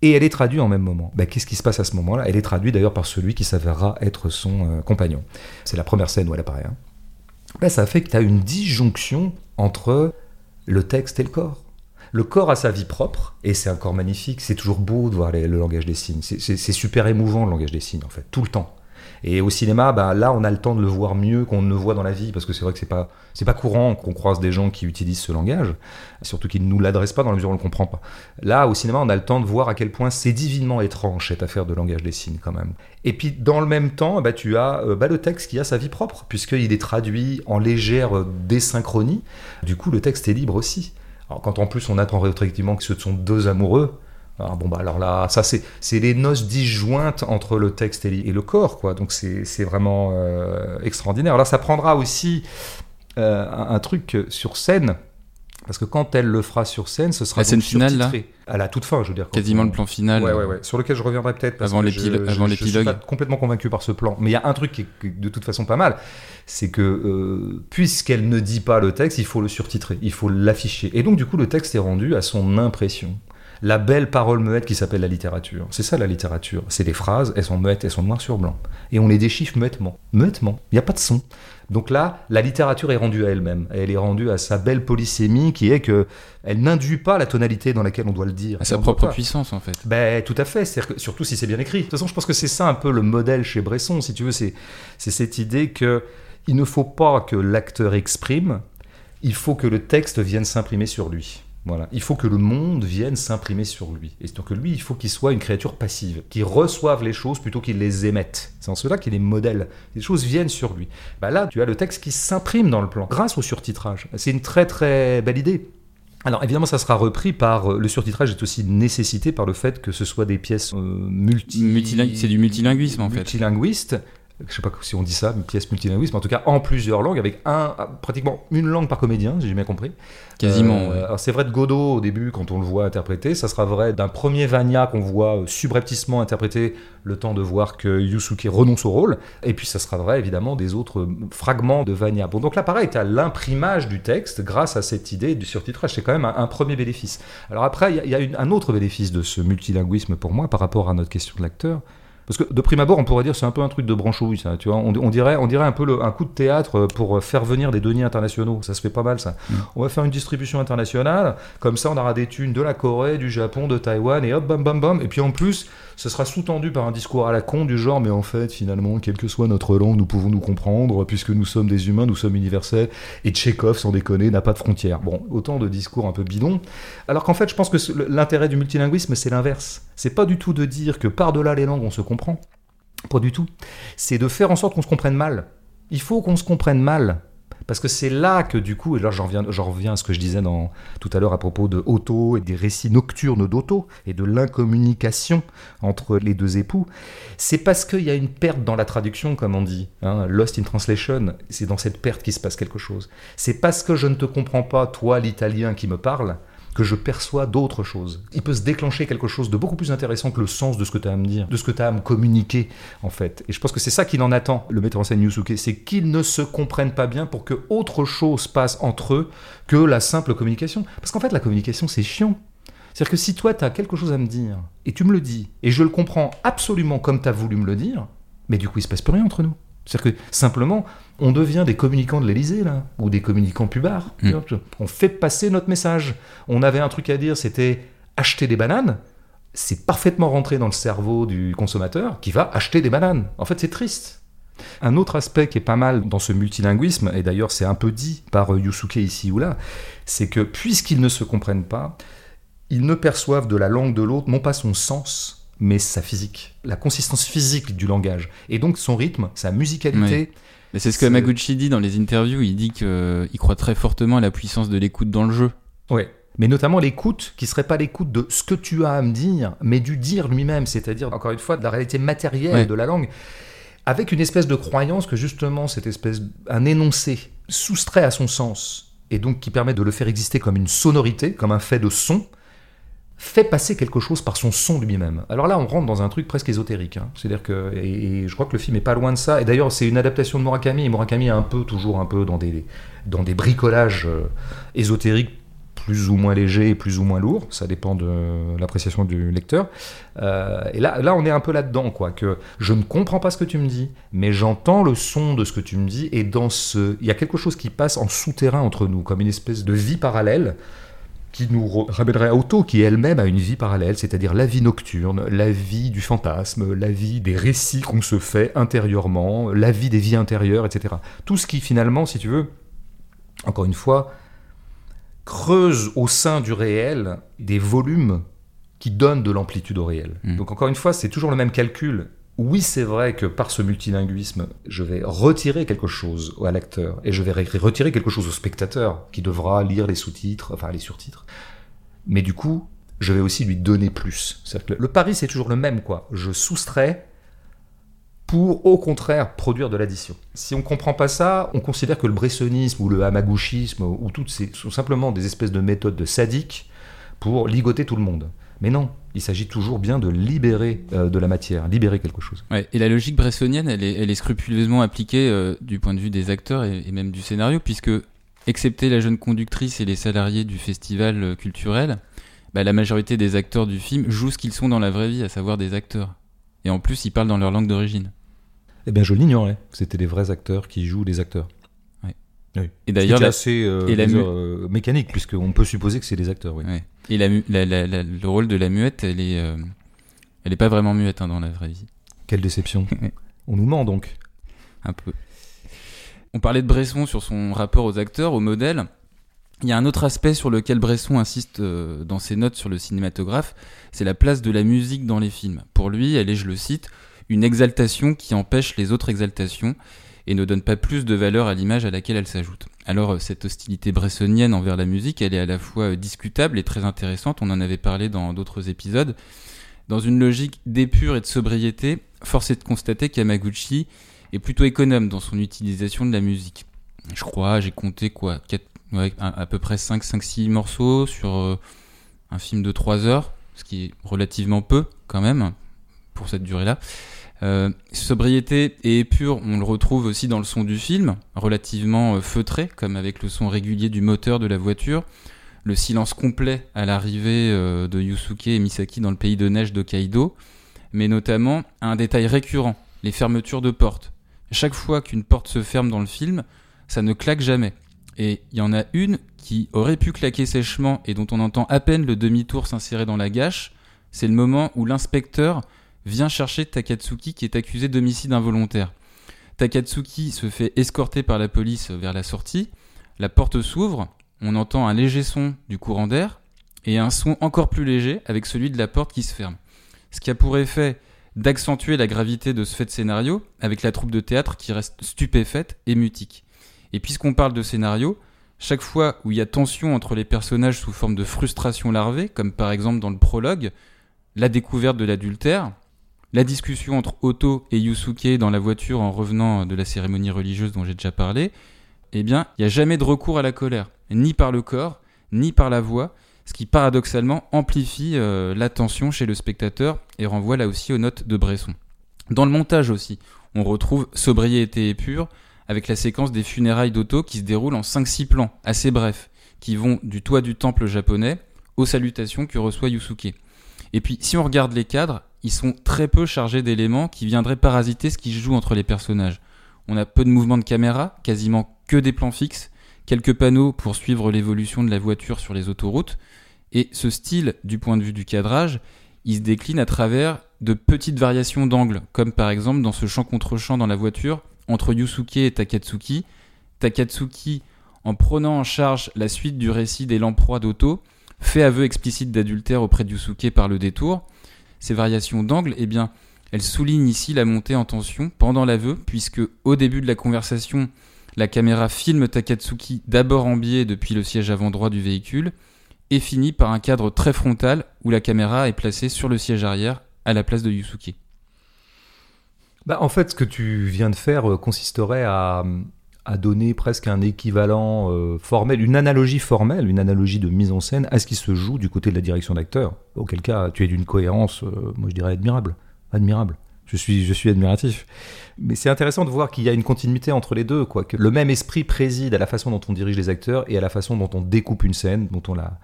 Et elle est traduite en même moment. Ben, Qu'est-ce qui se passe à ce moment-là? Elle est traduite d'ailleurs par celui qui s'avérera être son euh, compagnon. C'est la première scène où elle apparaît. Hein. Ben, ça fait que tu as une disjonction entre le texte et le corps. Le corps a sa vie propre, et c'est un corps magnifique, c'est toujours beau de voir le langage des signes. C'est super émouvant le langage des signes, en fait, tout le temps. Et au cinéma, bah, là, on a le temps de le voir mieux qu'on ne le voit dans la vie, parce que c'est vrai que c'est pas, c'est pas courant qu'on croise des gens qui utilisent ce langage, surtout qu'ils ne nous l'adressent pas dans la mesure où on ne le comprend pas. Là, au cinéma, on a le temps de voir à quel point c'est divinement étrange cette affaire de langage des signes, quand même. Et puis, dans le même temps, bah, tu as euh, bah, le texte qui a sa vie propre, puisqu'il est traduit en légère désynchronie. Du coup, le texte est libre aussi. Alors, quand en plus on attend rétroactivement que ce sont deux amoureux, alors ah, bon bah alors là, ça c'est c'est les noces disjointes entre le texte et, le corps quoi. Donc c'est vraiment euh, extraordinaire. Alors ça prendra aussi euh, un, truc sur scène. Parce que quand elle le fera sur scène, ce sera la scène finale là, à la toute fin, je veux dire. Quasiment le plan final. Ouais, ouais, ouais. Sur lequel je reviendrai peut-être. Avant l'épilogue. Je, je, suis pas complètement convaincu par ce plan. Mais il y a un truc qui est de toute façon pas mal, c'est que euh, puisqu'elle ne dit pas le texte, il faut le surtitrer, il faut l'afficher. Et donc du coup, le texte est rendu à son impression la belle parole muette qui s'appelle la littérature. C'est ça la littérature. C'est des phrases, elles sont muettes, elles sont noires sur blanc. Et on les déchiffre muettement. Muettement. Il n'y a pas de son. Donc là, la littérature est rendue à elle-même. Elle est rendue à sa belle polysémie qui est que elle n'induit pas la tonalité dans laquelle on doit le dire. À sa propre puissance, en fait. Ben, tout à fait. surtout si c'est bien écrit. De toute façon, je pense que c'est ça un peu le modèle chez Bresson, si tu veux. C'est cette idée que il ne faut pas que l'acteur exprime, il faut que le texte vienne s'imprimer sur lui. Voilà. Il faut que le monde vienne s'imprimer sur lui. Et donc lui, il faut qu'il soit une créature passive, qui reçoive les choses plutôt qu'il les émette. C'est en cela qu'il est modèle. Les choses viennent sur lui. Bah là, tu as le texte qui s'imprime dans le plan, grâce au surtitrage. C'est une très très belle idée. Alors évidemment, ça sera repris par le surtitrage est aussi nécessité par le fait que ce soit des pièces multi, multilinguistes. C'est du multilinguisme en fait. Multilinguiste je sais pas si on dit ça, une pièce multilinguiste, mais en tout cas en plusieurs langues, avec un, pratiquement une langue par comédien, si j'ai bien compris. Quasiment. Euh, alors c'est vrai de Godot au début, quand on le voit interpréter, ça sera vrai d'un premier Vania qu'on voit euh, subrepticement interpréter le temps de voir que Yusuke renonce au rôle, et puis ça sera vrai évidemment des autres fragments de Vania. Bon, donc là pareil, tu as l'imprimage du texte grâce à cette idée du surtitrage, c'est quand même un, premier bénéfice. Alors après, il y a, un autre bénéfice de ce multilinguisme pour moi par rapport à notre question de l'acteur, parce que de prime abord, on pourrait dire c'est un peu un truc de branchouille, ça. Tu vois, on, dirait, on dirait un peu un coup de théâtre pour faire venir des deniers internationaux. Ça se fait pas mal, ça. Mm. On va faire une distribution internationale, comme ça, on aura des thunes de la Corée, du Japon, de Taïwan, et hop, bam, bam, bam. Et puis en plus, ce sera sous-tendu par un discours à la con du genre, mais en fait, finalement, quelle que soit notre langue, nous pouvons nous comprendre, puisque nous sommes des humains, nous sommes universels, et Tchekhov, sans déconner, n'a pas de frontières. Bon, autant de discours un peu bidons. Alors qu'en fait, je pense que l'intérêt du multilinguisme, c'est l'inverse. C'est pas du tout de dire que par-delà les langues, on se comprend. Pas du tout. C'est de faire en sorte qu'on se comprenne mal. Il faut qu'on se comprenne mal. Parce que c'est là que du coup, et là j'en reviens, reviens à ce que je disais dans, tout à l'heure à propos de Otto et des récits nocturnes d'Otto et de l'incommunication entre les deux époux, c'est parce qu'il y a une perte dans la traduction, comme on dit. Hein, Lost in Translation, c'est dans cette perte qu'il se passe quelque chose. C'est parce que je ne te comprends pas, toi l'italien qui me parle, que je perçois d'autres choses. Il peut se déclencher quelque chose de beaucoup plus intéressant que le sens de ce que tu as à me dire, de ce que tu as à me communiquer, en fait. Et je pense que c'est ça qu'il en attend, le metteur en scène Yusuke, c'est qu'ils ne se comprennent pas bien pour que autre chose passe entre eux que la simple communication. Parce qu'en fait, la communication, c'est chiant. C'est-à-dire que si toi, tu as quelque chose à me dire, et tu me le dis, et je le comprends absolument comme tu as voulu me le dire, mais du coup, il se passe plus rien entre nous. C'est-à-dire que simplement, on devient des communicants de l'Elysée, là, ou des communicants pubards. Mm. On fait passer notre message. On avait un truc à dire, c'était acheter des bananes. C'est parfaitement rentré dans le cerveau du consommateur qui va acheter des bananes. En fait, c'est triste. Un autre aspect qui est pas mal dans ce multilinguisme, et d'ailleurs c'est un peu dit par Yusuke ici ou là, c'est que puisqu'ils ne se comprennent pas, ils ne perçoivent de la langue de l'autre non pas son sens, mais sa physique, la consistance physique du langage, et donc son rythme, sa musicalité. Mais c'est ce que Maguchi dit dans les interviews, il dit qu'il croit très fortement à la puissance de l'écoute dans le jeu. Ouais. Mais notamment l'écoute qui serait pas l'écoute de ce que tu as à me dire, mais du dire lui-même, c'est-à-dire encore une fois de la réalité matérielle de la langue, avec une espèce de croyance que justement cette espèce un énoncé soustrait à son sens et donc qui permet de le faire exister comme une sonorité, comme un fait de son, fait passer quelque chose par son son lui-même. Alors là, on rentre dans un truc presque ésotérique. Hein. C'est-à-dire que, et, je crois que le film est pas loin de ça. Et d'ailleurs, c'est une adaptation de Murakami. Et Murakami est un peu, toujours un peu dans des, dans des bricolages euh, ésotériques plus ou moins légers et plus ou moins lourds. Ça dépend de l'appréciation du lecteur. Euh, et là, là, on est un peu là-dedans, quoi. Que je ne comprends pas ce que tu me dis, mais j'entends le son de ce que tu me dis. Et dans ce, il y a quelque chose qui passe en souterrain entre nous, comme une espèce de vie parallèle qui nous ramènerait à Otto, qui elle-même a une vie parallèle, c'est-à-dire la vie nocturne, la vie du fantasme, la vie des récits qu'on se fait intérieurement, la vie des vies intérieures, etc. Tout ce qui finalement, si tu veux, encore une fois, creuse au sein du réel des volumes qui donnent de l'amplitude au réel. Mm. Donc encore une fois, c'est toujours le même calcul oui, c'est vrai que par ce multilinguisme, je vais retirer quelque chose à l'acteur et je vais retirer quelque chose au spectateur qui devra lire les sous-titres, enfin les surtitres. Mais du coup, je vais aussi lui donner plus. Que le pari, c'est toujours le même, quoi. Je soustrais pour, au contraire, produire de l'addition. Si on ne comprend pas ça, on considère que le bressonisme ou le hamagouchisme ou toutes ces sont simplement des espèces de méthodes de sadiques pour ligoter tout le monde. Mais non, il s'agit toujours bien de libérer euh, de la matière, libérer quelque chose. et la logique bressonienne, elle est, scrupuleusement appliquée euh, du point de vue des acteurs et, même du scénario, puisque, excepté la jeune conductrice et les salariés du festival euh, culturel, bah, la majorité des acteurs du film jouent ce qu'ils sont dans la vraie vie, à savoir des acteurs. Et en plus, ils parlent dans leur langue d'origine. Eh bien, je l'ignorais. C'était des vrais acteurs qui jouent des acteurs. Et d'ailleurs, c'est assez euh, mécanique, puisqu'on peut supposer que c'est des acteurs. Oui. Et la, le rôle de la muette, elle est, euh, elle est pas vraiment muette hein, dans la vraie vie. Quelle déception. On nous ment donc. Un peu. On parlait de Bresson sur son rapport aux acteurs, aux modèles. Il y a un autre aspect sur lequel Bresson insiste euh, dans ses notes sur le cinématographe, c'est la place de la musique dans les films. Pour lui, elle est, je le cite, une exaltation qui empêche les autres exaltations et ne donne pas plus de valeur à l'image à laquelle elle s'ajoute. Alors cette hostilité bressonienne envers la musique, elle est à la fois discutable et très intéressante, on en avait parlé dans d'autres épisodes. Dans une logique d'épure et de sobriété, force est de constater qu'Yamaguchi est plutôt économe dans son utilisation de la musique. Je crois, j'ai compté quoi, à, peu près 5-6 morceaux sur euh, un film de 3 heures, ce qui est relativement peu quand même pour cette durée-là. Euh, sobriété et épure, on le retrouve aussi dans le son du film, relativement euh, feutré, comme avec le son régulier du moteur de la voiture, le silence complet à l'arrivée euh, de Yusuke et Misaki dans le pays de neige d'Hokkaido, mais notamment un détail récurrent, les fermetures de portes. Chaque fois qu'une porte se ferme dans le film, ça ne claque jamais. Et il y en a une qui aurait pu claquer sèchement et dont on entend à peine le demi-tour s'insérer dans la gâche, c'est le moment où l'inspecteur vient chercher Takatsuki qui est accusé d'homicide involontaire. Takatsuki se fait escorter par la police vers la sortie, la porte s'ouvre, on entend un léger son du courant d'air et un son encore plus léger avec celui de la porte qui se ferme. Ce qui a pour effet d'accentuer la gravité de ce fait de scénario avec la troupe de théâtre qui reste stupéfaite et mutique. Et puisqu'on parle de scénario, chaque fois où il y a tension entre les personnages sous forme de frustration larvée, comme par exemple dans le prologue, la découverte de l'adultère, la discussion entre Otto et Yusuke dans la voiture en revenant de la cérémonie religieuse dont j'ai déjà parlé, eh bien, il n'y a jamais de recours à la colère, ni par le corps, ni par la voix, ce qui paradoxalement amplifie euh, l'attention chez le spectateur et renvoie là aussi aux notes de Bresson. Dans le montage aussi, on retrouve sobriété et pure avec la séquence des funérailles d'Otto qui se déroule en 5-6 plans, assez brefs, qui vont du toit du temple japonais aux salutations que reçoit Yusuke. Et puis, si on regarde les cadres, ils sont très peu chargés d'éléments qui viendraient parasiter ce qui se joue entre les personnages. On a peu de mouvements de caméra, quasiment que des plans fixes, quelques panneaux pour suivre l'évolution de la voiture sur les autoroutes, et ce style, du point de vue du cadrage, il se décline à travers de petites variations d'angle, comme par exemple dans ce champ contre champ dans la voiture entre Yusuke et Takatsuki. Takatsuki, en prenant en charge la suite du récit des lamproies d'auto, fait aveu explicite d'adultère auprès de Yusuke par le détour, ces variations d'angle, eh bien, elles soulignent ici la montée en tension pendant l'aveu, puisque au début de la conversation, la caméra filme Takatsuki d'abord en biais depuis le siège avant droit du véhicule, et finit par un cadre très frontal où la caméra est placée sur le siège arrière à la place de Yusuke. Bah, en fait, ce que tu viens de faire euh, consisterait à, à donner presque un équivalent euh, formel, une analogie formelle, une analogie de mise en scène à ce qui se joue du côté de la direction d'acteur. Auquel cas, tu es d'une cohérence, euh, moi je dirais admirable. Admirable. Je suis, je suis admiratif. Mais c'est intéressant de voir qu'il y a une continuité entre les deux, quoi. Que le même esprit préside à la façon dont on dirige les acteurs et à la façon dont on découpe une scène, dont on la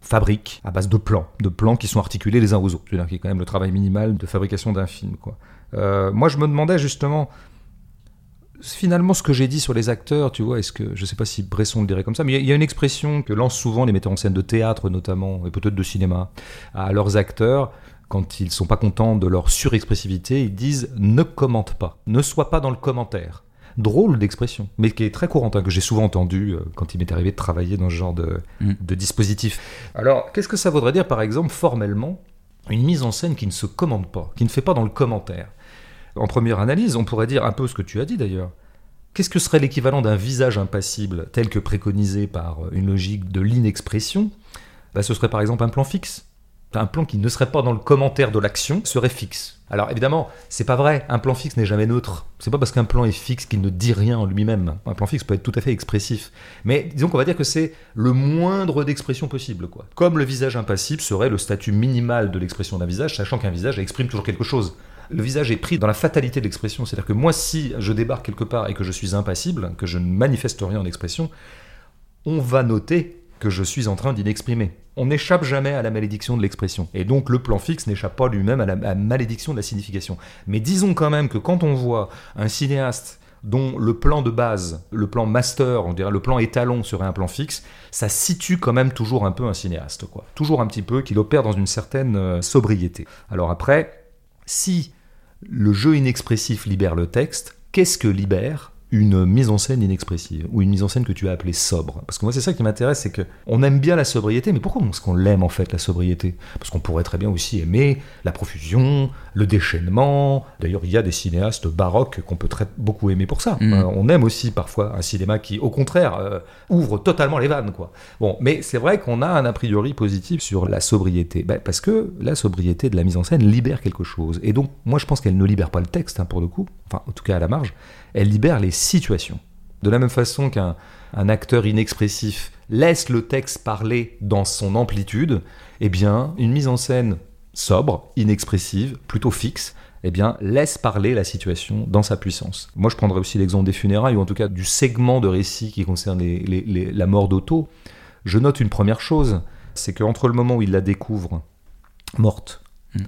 fabrique à base de plans, de plans qui sont articulés les uns aux autres. C'est-à-dire qu'il y a quand même le travail minimal de fabrication d'un film, quoi. Euh, moi, je me demandais justement finalement ce que j'ai dit sur les acteurs, tu vois, est-ce que je sais pas si Bresson le dirait comme ça, mais il y, a une expression que lancent souvent les metteurs en scène de théâtre notamment et peut-être de cinéma à leurs acteurs quand ils sont pas contents de leur surexpressivité, ils disent ne commente pas, ne sois pas dans le commentaire. Drôle d'expression, mais qui est très courante, hein, que j'ai souvent entendu euh, quand il m'est arrivé de travailler dans ce genre de, mm. de dispositif. Alors, qu'est-ce que ça voudrait dire, par exemple, formellement, une mise en scène qui ne se commente pas, qui ne fait pas dans le commentaire? En première analyse, on pourrait dire un peu ce que tu as dit d'ailleurs. Qu'est-ce que serait l'équivalent d'un visage impassible tel que préconisé par une logique de l'inexpression? Bah, Ce serait par exemple un plan fixe. Un plan qui ne serait pas dans le commentaire de l'action serait fixe. Alors évidemment, c'est pas vrai, un plan fixe n'est jamais neutre. C'est pas parce qu'un plan est fixe qu'il ne dit rien en lui-même. Un plan fixe peut être tout à fait expressif. Mais disons qu'on va dire que c'est le moindre d'expression possible, quoi. Comme le visage impassible serait le statut minimal de l'expression d'un visage, sachant qu'un visage exprime toujours quelque chose le visage est pris dans la fatalité de l'expression. C'est-à-dire que moi, si je débarque quelque part et que je suis impassible, que je ne manifeste rien en expression, on va noter que je suis en train d'inexprimer. On n'échappe jamais à la malédiction de l'expression. Et donc le plan fixe n'échappe pas lui-même à la malédiction de la signification. Mais disons quand même que quand on voit un cinéaste dont le plan de base, le plan master, on dirait le plan étalon serait un plan fixe, ça situe quand même toujours un peu un cinéaste, quoi. Toujours un petit peu qu'il opère dans une certaine euh, sobriété. Alors après, si le jeu inexpressif libère le texte. Qu'est-ce que libère? Une mise en scène inexpressive ou une mise en scène que tu as appelée sobre Parce que moi, c'est ça qui m'intéresse, c'est que on aime bien la sobriété, mais pourquoi est-ce qu'on l'aime en fait la sobriété? Parce qu'on pourrait très bien aussi aimer la profusion, le déchaînement. D'ailleurs, il y a des cinéastes baroques qu'on peut très beaucoup aimer pour ça. Mm. Euh, on aime aussi parfois un cinéma qui, au contraire, euh, ouvre totalement les vannes, quoi. Bon, mais c'est vrai qu'on a un a priori positif sur la sobriété, Ben, parce que la sobriété de la mise en scène libère quelque chose. Et donc, moi, je pense qu'elle ne libère pas le texte, hein, pour le coup, enfin, en tout cas à la marge, elle libère les situations. De la même façon qu'un un acteur inexpressif laisse le texte parler dans son amplitude, eh bien, une mise en scène sobre, inexpressive, plutôt fixe, eh bien, laisse parler la situation dans sa puissance. Moi, je prendrais aussi l'exemple des funérailles, ou en tout cas du segment de récit qui concerne les- les- les- la mort d'Otto. Je note une première chose, c'est qu'entre le moment où il la découvre morte Mm.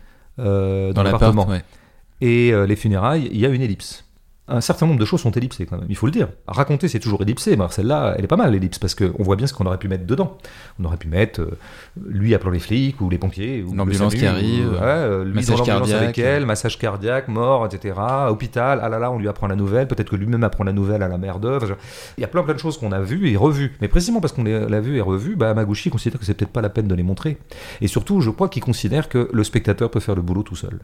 euh, Dans dans l'appart, l'appartement ouais. et euh, les funérailles, il y a une ellipse. Un certain nombre de choses sont ellipsées quand même, il faut le dire. Raconter, c'est toujours ellipsé, mais celle-là, elle est pas mal l'ellipse, parce qu'on voit bien ce qu'on aurait pu mettre dedans. On aurait pu mettre euh, lui appelant les flics, ou les pompiers, ou L'ambulance qui arrive, ou, ouais, euh, lui massage dans l'ambulance cardiaque. avec elle, massage cardiaque, mort, etc. Hôpital, ah là là, on lui apprend la nouvelle, peut-être que lui-même apprend la nouvelle à la mère d'œuvre. Il y a plein plein de choses qu'on a vues et revues. Mais précisément parce qu'on l'a vu et revu, bah, Maguchi considère que c'est peut-être pas la peine de les montrer. Et surtout, je crois qu'il considère que le spectateur peut faire le boulot tout seul.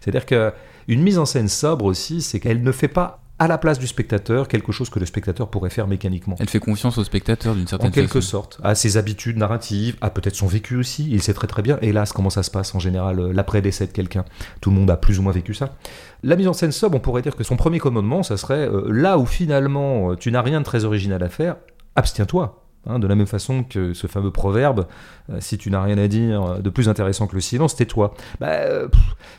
C'est-à-dire qu'une mise en scène sobre aussi, c'est qu'elle ne fait pas à la place du spectateur quelque chose que le spectatateur pourrait faire mécaniquement. Elle fait confiance au spectateur d'une certaine En quelque façon. sorte, à ses habitudes narratives, à peut-être son vécu aussi. Il sait très très bien, hélas, comment ça se passe en général euh, l'après-décès de quelqu'un. Tout le monde a plus ou moins vécu ça. La mise en scène sobre, on pourrait dire que son premier commandement, ça serait euh, là où finalement euh, tu n'as rien de très original à faire, abstiens-toi. Hein, de la même façon que ce fameux proverbe, euh, si tu n'as rien à dire euh, de plus intéressant que le silence, tais-toi. Bah, euh,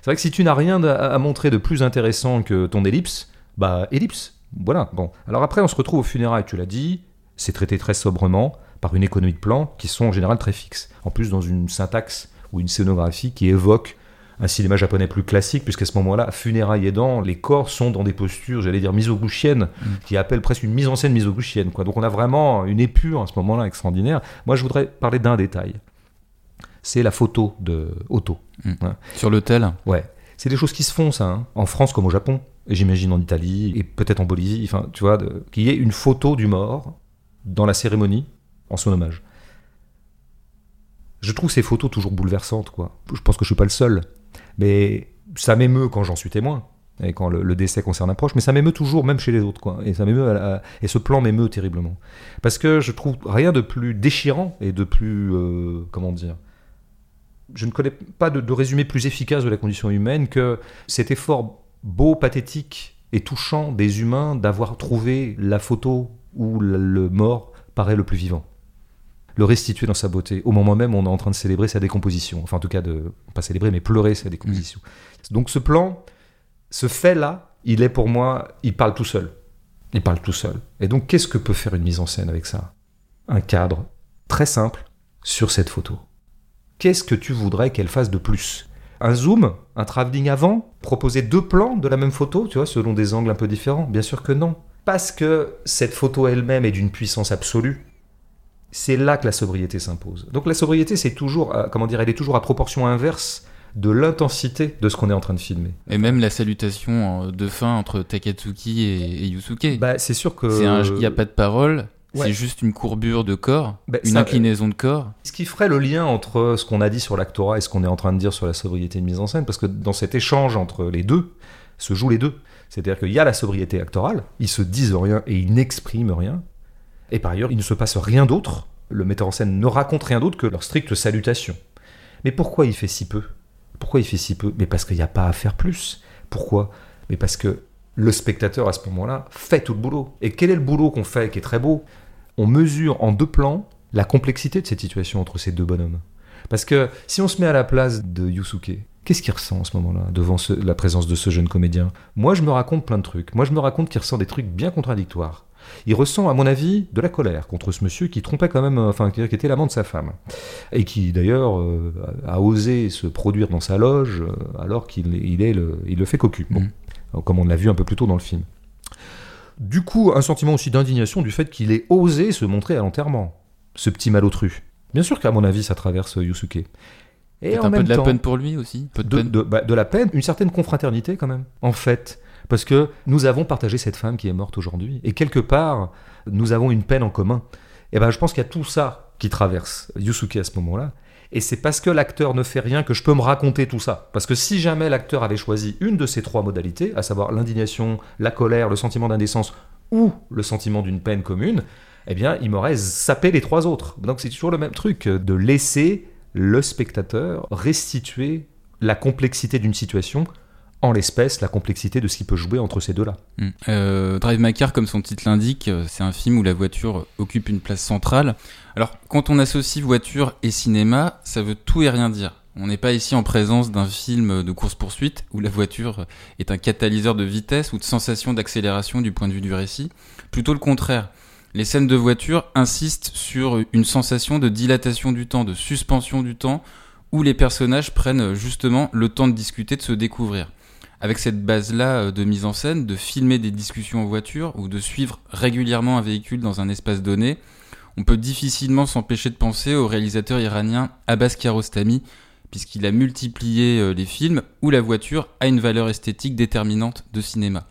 c'est vrai que si tu n'as rien à, montrer de plus intéressant que ton ellipse, bah ellipse. Voilà. Bon. Alors après, on se retrouve au funérailles, tu l'as dit. C'est traité très sobrement par une économie de plans qui sont en général très fixes. En plus, dans une syntaxe ou une scénographie qui évoque un cinéma japonais plus classique, puisqu'à ce moment-là, funérailles aidant, les corps sont dans des postures, j'allais dire misogushiennes, qui appellent presque une mise en scène misogushienne. Quoi. Donc on a vraiment une épure à ce moment-là extraordinaire. Moi, je voudrais parler d'un détail. C'est la photo de Otto. Sur l'hôtel, Ouais. C'est des choses qui se font, ça, hein. en France comme au Japon, et j'imagine en Italie, et peut-être en Bolivie, enfin, tu vois, de- qu'il y ait une photo du mort dans la cérémonie en son hommage. Je trouve ces photos toujours bouleversantes, quoi. Je pense que je suis pas le seul, mais ça m'émeut quand j'en suis témoin, et quand le, décès concerne un proche, mais ça m'émeut toujours, même chez les autres, quoi. Et ça m'émeut, et ce plan m'émeut terriblement. Parce que je trouve rien de plus déchirant et de plus, euh, comment dire, je ne connais pas de, résumé plus efficace de la condition humaine que cet effort beau, pathétique et touchant des humains d'avoir trouvé la photo où le mort paraît le plus vivant. Le restituer dans sa beauté. Au moment même, on est en train de célébrer sa décomposition. Enfin, en tout cas, de pas célébrer, mais pleurer sa décomposition. Donc, ce plan, ce fait-là, il est pour moi, il parle tout seul. Il parle tout seul. Et donc, qu'est-ce que peut faire une mise en scène avec ça? Un cadre très simple sur cette photo qu'est-ce que tu voudrais qu'elle fasse de plus? Un zoom Un travelling avant? Proposer deux plans de la même photo, tu vois, selon des angles un peu différents? Bien sûr que non. Parce que cette photo elle-même est d'une puissance absolue. C'est là que la sobriété s'impose. Donc la sobriété, c'est toujours, euh, comment dire, elle est toujours à proportion inverse de l'intensité de ce qu'on est en train de filmer. et même la salutation euh, de fin entre Takatsuki et, et Yusuke. Bah, c'est sûr que. Il n'y a pas de parole, Ouais. c'est juste une courbure de corps, Bah, une ça- inclinaison de corps. Ce qui ferait le lien entre ce qu'on a dit sur l'actorat et ce qu'on est en train de dire sur la sobriété de mise en scène, parce que dans cet échange entre les deux, se jouent les deux. C'est-à-dire qu'il y a la sobriété actorale, ils se disent rien et ils n'expriment rien, et par ailleurs, il ne se passe rien d'autre, le metteur en scène ne raconte rien d'autre que leur stricte salutation. Mais pourquoi il fait si peu? Pourquoi il fait si peu? Mais parce qu'il n'y a pas à faire plus. Pourquoi? Mais parce que le spectateur, à ce moment-là, fait tout le boulot. Et quel est le boulot qu'on fait, qui est très beau? On mesure en deux plans la complexité de cette situation entre ces deux bonhommes. Parce que si on se met à la place de Yusuke, qu'est-ce qu'il ressent en ce moment-là, devant la présence de ce jeune comédien? Moi, je me raconte plein de trucs. Moi, je me raconte qu'il ressent des trucs bien contradictoires. Il ressent, à mon avis, de la colère contre ce monsieur qui trompait quand même, euh, enfin, qui était l'amant de sa femme. Et qui, d'ailleurs, euh, a osé se produire dans sa loge euh, alors qu'il il est le, il le fait cocu. Bon. Comme on l'a vu un peu plus tôt dans le film. Du coup, un sentiment aussi d'indignation du fait qu'il ait osé se montrer à l'enterrement, ce petit malotru. Bien sûr qu'à mon avis, ça traverse Yusuke. Et en un peu même de la temps, peine pour lui aussi. Peu de de, peine. de- bah, de la peine, une certaine confraternité quand même. En fait, Parce que nous avons partagé cette femme qui est morte aujourd'hui. Et quelque part, nous avons une peine en commun. Et ben, je pense qu'il y a tout ça qui traverse Yusuke à ce moment-là. Et c'est parce que l'acteur ne fait rien que je peux me raconter tout ça. Parce que si jamais l'acteur avait choisi une de ces trois modalités, à savoir l'indignation, la colère, le sentiment d'indécence ou le sentiment d'une peine commune, eh bien, il m'aurait sapé les trois autres. Donc c'est toujours le même truc, de laisser le spectateur restituer la complexité d'une situation en l'espèce la complexité de ce qui peut jouer entre ces deux-là. Hmm. Euh, Drive My comme son titre l'indique, euh, c'est un film où la voiture occupe une place centrale. Alors, quand on associe voiture et cinéma, ça veut tout et rien dire. On n'est pas ici en présence d'un film de course-poursuite où la voiture est un catalyseur de vitesse ou de sensation d'accélération du point de vue du récit. Plutôt le contraire. Les scènes de voiture insistent sur une sensation de dilatation du temps, de suspension du temps, où les personnages prennent justement le temps de discuter, de se découvrir. Avec cette base-là euh, de mise en scène, de filmer des discussions en voiture ou de suivre régulièrement un véhicule dans un espace donné, on peut difficilement s'empêcher de penser au réalisateur iranien Abbas Kiarostami, puisqu'il a multiplié euh, les films où la voiture a une valeur esthétique déterminante de cinéma.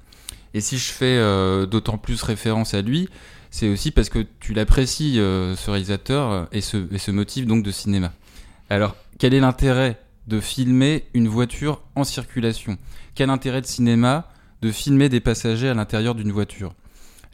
Et si je fais euh, d'autant plus référence à lui, c'est aussi parce que tu l'apprécies, ce réalisateur, et ce, et ce motif donc de cinéma. Alors, quel est l'intérêt de filmer une voiture en circulation Quel intérêt de cinéma de filmer des passagers à l'intérieur d'une voiture?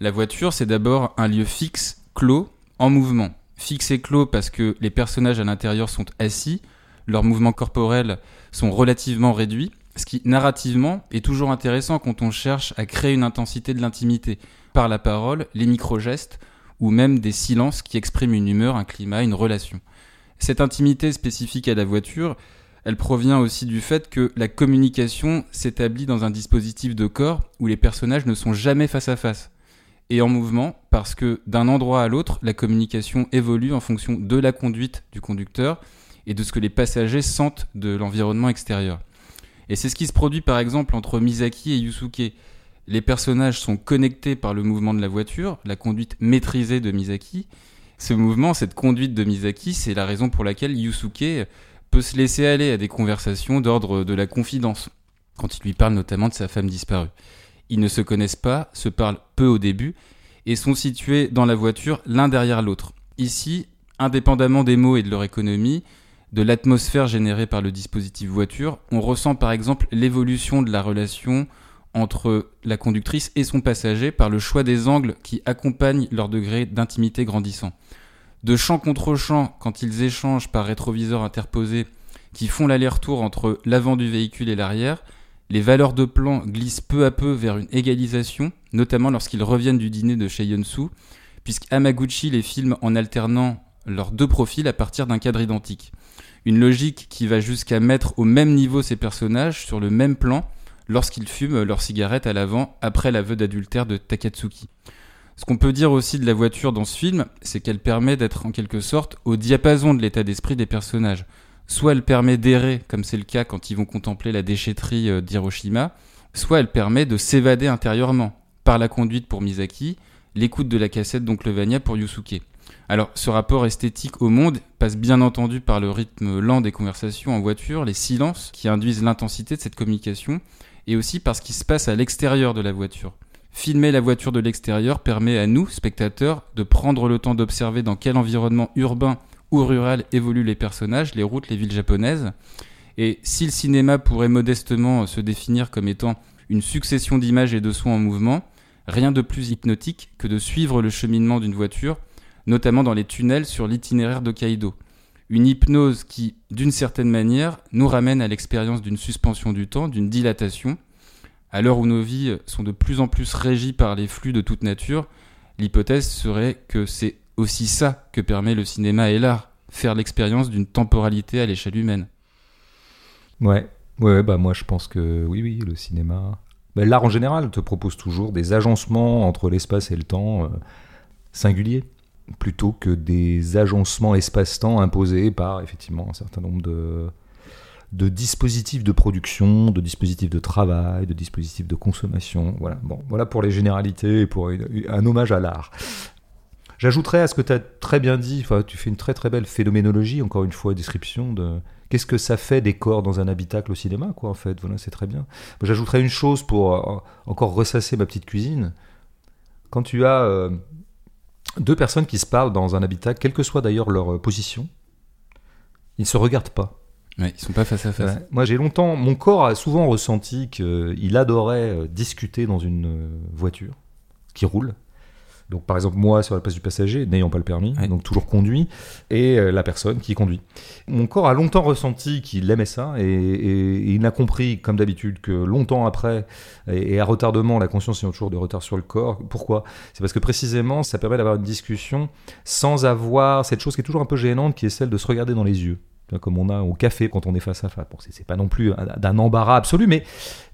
La voiture, c'est d'abord un lieu fixe, clos, en mouvement. Fixe et clos parce que les personnages à l'intérieur sont assis, leurs mouvements corporels sont relativement réduits, ce qui narrativement est toujours intéressant quand on cherche à créer une intensité de l'intimité par la parole, les micro-gestes ou même des silences qui expriment une humeur, un climat, une relation. Cette intimité spécifique à la voiture, elle provient aussi du fait que la communication s'établit dans un dispositif de corps où les personnages ne sont jamais face à face et en mouvement parce que d'un endroit à l'autre, la communication évolue en fonction de la conduite du conducteur et de ce que les passagers sentent de l'environnement extérieur. Et c'est ce qui se produit par exemple entre Misaki et Yusuke. Les personnages sont connectés par le mouvement de la voiture, la conduite maîtrisée de Misaki. Ce mouvement, cette conduite de Misaki, c'est la raison pour laquelle Yusuke peut se laisser aller à des conversations d'ordre de la confidence, quand il lui parle notamment de sa femme disparue. Ils ne se connaissent pas, se parlent peu au début, et sont situés dans la voiture l'un derrière l'autre. Ici, indépendamment des mots et de leur économie, de l'atmosphère générée par le dispositif voiture, on ressent par exemple l'évolution de la relation entre la conductrice et son passager par le choix des angles qui accompagnent leur degré d'intimité grandissant. De champ contre champ, quand ils échangent par rétroviseur interposé, qui font l'aller-retour entre l'avant du véhicule et l'arrière, les valeurs de plan glissent peu à peu vers une égalisation, notamment lorsqu'ils reviennent du dîner de chez Yonsu, puisque Amaguchi les filme en alternant leurs deux profils à partir d'un cadre identique. Une logique qui va jusqu'à mettre au même niveau ces personnages sur le même plan lorsqu'ils fument leur cigarette à l'avant après l'aveu d'adultère de Takatsuki. Ce qu'on peut dire aussi de la voiture dans ce film, c'est qu'elle permet d'être en quelque sorte au diapason de l'état d'esprit des personnages. Soit elle permet d'errer, comme c'est le cas quand ils vont contempler la déchetterie euh, d'Hiroshima, soit elle permet de s'évader intérieurement, par la conduite pour Misaki, l'écoute de la cassette d'Oncle Vania pour Yusuke. Alors, ce rapport esthétique au monde passe bien entendu par le rythme lent des conversations en voiture, les silences qui induisent l'intensité de cette communication, et aussi par ce qui se passe à l'extérieur de la voiture. Filmer la voiture de l'extérieur permet à nous, spectateurs, de prendre le temps d'observer dans quel environnement urbain ou rural évoluent les personnages, les routes, les villes japonaises. Et si le cinéma pourrait modestement se définir comme étant une succession d'images et de sons en mouvement, rien de plus hypnotique que de suivre le cheminement d'une voiture notamment dans les tunnels sur l'itinéraire d'Hokkaido. Une hypnose qui, d'une certaine manière, nous ramène à l'expérience d'une suspension du temps, d'une dilatation. À l'heure où nos vies sont de plus en plus régies par les flux de toute nature, l'hypothèse serait que c'est aussi ça que permet le cinéma et l'art, faire l'expérience d'une temporalité à l'échelle humaine. Ouais, ouais, bah moi je pense que oui, oui, le cinéma. Bah, l'art en général te propose toujours des agencements entre l'espace et le temps euh, singuliers plutôt que des agencements espace-temps imposés par effectivement un certain nombre de, de dispositifs de production, de dispositifs de travail, de dispositifs de consommation. Voilà, bon, voilà pour les généralités et pour un hommage à l'art. J'ajouterais à ce que tu as très bien dit, tu fais une très très belle phénoménologie, encore une fois, description de Qu'est-ce que ça fait des corps dans un habitacle au cinéma, quoi, en fait Voilà, c'est très bien. J'ajouterais une chose pour euh, encore ressasser ma petite cuisine. Quand tu as euh, deux personnes qui se parlent dans un habitacle, quelle que soit d'ailleurs leur euh, position, ils ne se regardent pas. Ouais, ils sont pas face à face. Ouais. Moi, j'ai longtemps, mon corps a souvent ressenti qu'il adorait discuter dans une voiture qui roule donc par exemple moi sur la place du passager, n'ayant pas le permis, Ouais. donc toujours conduit, et euh, la personne qui conduit. Mon corps a longtemps ressenti qu'il aimait ça, et, et- et il n'a compris, comme d'habitude, que longtemps après, et, et à retardement, la conscience ayant toujours de retard sur le corps. Pourquoi? C'est parce que précisément, ça permet d'avoir une discussion sans avoir cette chose qui est toujours un peu gênante, qui est celle de se regarder dans les yeux. Comme on a au café quand on est face à face. Bon, c'est pas non plus un- d'un embarras absolu, mais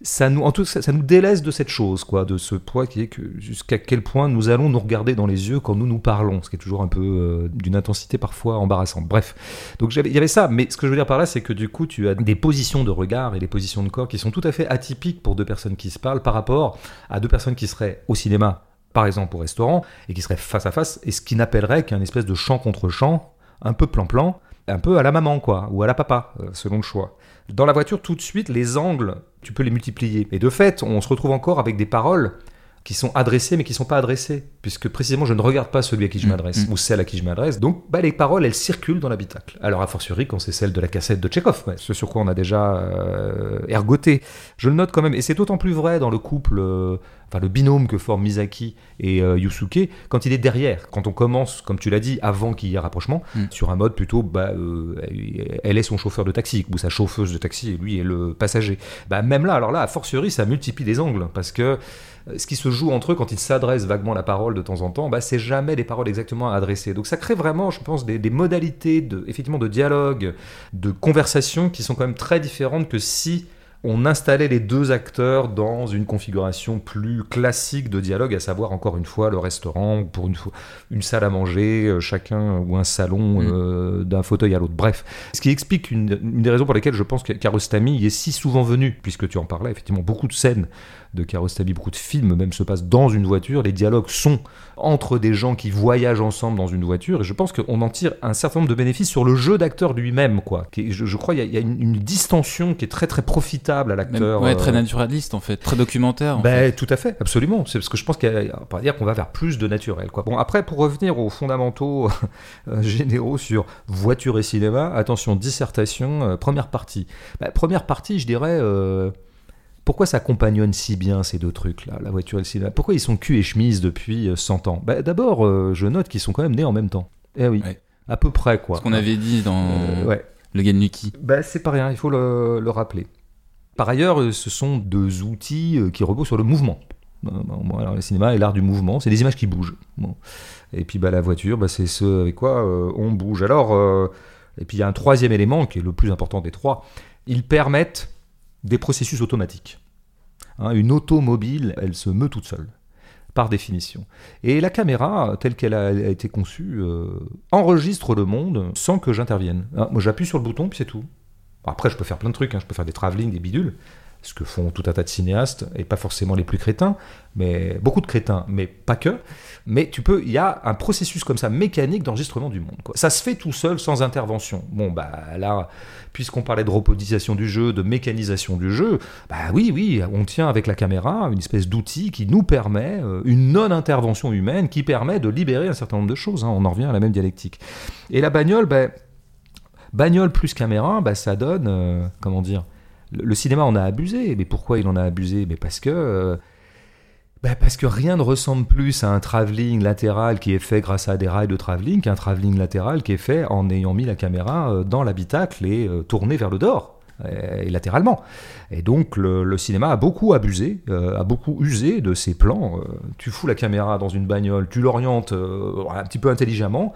ça nous, en tout ça nous délaisse de cette chose, quoi, de ce poids qui est que jusqu'à quel point nous allons nous regarder dans les yeux quand nous nous parlons, ce qui est toujours un peu euh, d'une intensité parfois embarrassante. Bref, donc il y avait ça, mais ce que je veux dire par là, c'est que du coup, tu as des positions de regard et des positions de corps qui sont tout à fait atypiques pour deux personnes qui se parlent par rapport à deux personnes qui seraient au cinéma, par exemple au restaurant, et qui seraient face à face, et ce qui n'appellerait qu'un espèce de champ contre champ, un peu plan-plan, un peu à la maman, quoi, ou à la papa, euh, selon le choix. Dans la voiture, tout de suite, les angles, tu peux les multiplier. Et de fait, on se retrouve encore avec des paroles qui sont adressées mais qui sont pas adressées, puisque précisément je ne regarde pas celui à qui je Mm, m'adresse mm. ou celle à qui je m'adresse. Donc bah, les paroles, elles circulent dans l'habitacle. Alors a fortiori quand c'est celle de la cassette de Tchekhov, ouais, ce sur quoi on a déjà euh, ergoté. Je le note quand même, et c'est d'autant plus vrai dans le couple, euh, enfin le binôme que forment Misaki et euh, Yusuke, quand il est derrière, quand on commence, comme tu l'as dit, avant qu'il y ait rapprochement, Mm. sur un mode plutôt, bah, euh, elle est son chauffeur de taxi, ou sa chauffeuse de taxi, et lui est le passager. Bah, même là, alors là, a fortiori, ça multiplie les angles, parce que ce qui se joue entre eux quand ils s'adressent vaguement la parole de temps en temps, bah, c'est jamais des paroles exactement adressées. Donc ça crée vraiment, je pense, des, des modalités de, effectivement, de dialogue, de conversation qui sont quand même très différentes que si on installait les deux acteurs dans une configuration plus classique de dialogue, à savoir encore une fois le restaurant, pour une, une salle à manger, euh, chacun ou un salon Mm. euh, d'un fauteuil à l'autre. Bref, ce qui explique une, une des raisons pour lesquelles je pense que Kiarostami y est si souvent venu, puisque tu en parlais, effectivement, beaucoup de scènes de Kiarostami, beaucoup de films même se passent dans une voiture, les dialogues sont entre des gens qui voyagent ensemble dans une voiture, et je pense qu'on en tire un certain nombre de bénéfices sur le jeu d'acteur lui-même, quoi. Je, je crois qu'il y a, il y a une, une distension qui est très très profitable à l'acteur. ouais, très euh, naturaliste en fait, très documentaire. en ben, tout à fait, absolument. C'est parce que je pense qu'on va dire qu'on va vers plus de naturel. Quoi. Bon, après, pour revenir aux fondamentaux euh, généraux sur voiture et cinéma, attention, dissertation, euh, première partie. Ben, première partie, je dirais, euh, pourquoi ça compagnonne si bien ces deux trucs-là, la voiture et le cinéma? Pourquoi ils sont cul et chemise depuis euh, 100 ans? Ben, D'abord, euh, je note qu'ils sont quand même nés en même temps. Eh oui, Ouais. à peu près, quoi. Ce qu'on avait dit dans Euh, ouais. le Genluki. Bah, c'est pas rien, il faut le, le rappeler. Par ailleurs, euh, ce sont deux outils euh, qui reposent sur le mouvement. Euh, bon, alors, le cinéma est l'art du mouvement, c'est des images qui bougent. Bon. Et puis bah, la voiture, bah, c'est ce avec quoi euh, on bouge. Alors, euh, et puis il y a un troisième élément qui est le plus important des trois. Ils permettent des processus automatiques. Hein, une automobile, elle se meut toute seule, par définition. Et la caméra, telle qu'elle a, été conçue, euh, enregistre le monde sans que j'intervienne. Hein, moi, j'appuie sur le bouton, puis c'est tout. Après, je peux faire plein de trucs. hein. Je peux faire des travelling, des bidules, ce que font tout un tas de cinéastes, et pas forcément les plus crétins, mais beaucoup de crétins, mais pas que. Mais tu peux, il y a un processus comme ça mécanique d'enregistrement du monde. quoi. Ça se fait tout seul, sans intervention. Bon, bah là, puisqu'on parlait de robotisation du jeu, de mécanisation du jeu, bah oui, oui, on tient avec la caméra une espèce d'outil qui nous permet, euh, une non-intervention humaine, qui permet de libérer un certain nombre de choses. hein. On en revient à la même dialectique. Et la bagnole, bah, bagnole plus caméra, bah, ça donne, euh, comment dire, le, cinéma en a abusé. Mais pourquoi il en a abusé? Mais parce que, euh, bah, parce que rien ne ressemble plus à un travelling latéral qui est fait grâce à des rails de travelling qu'un travelling latéral qui est fait en ayant mis la caméra euh, dans l'habitacle et euh, tourné vers le dehors. Et latéralement. Et donc le, cinéma a beaucoup abusé, a beaucoup usé de ces plans. Tu fous la caméra dans une bagnole, tu l'orientes un petit peu intelligemment,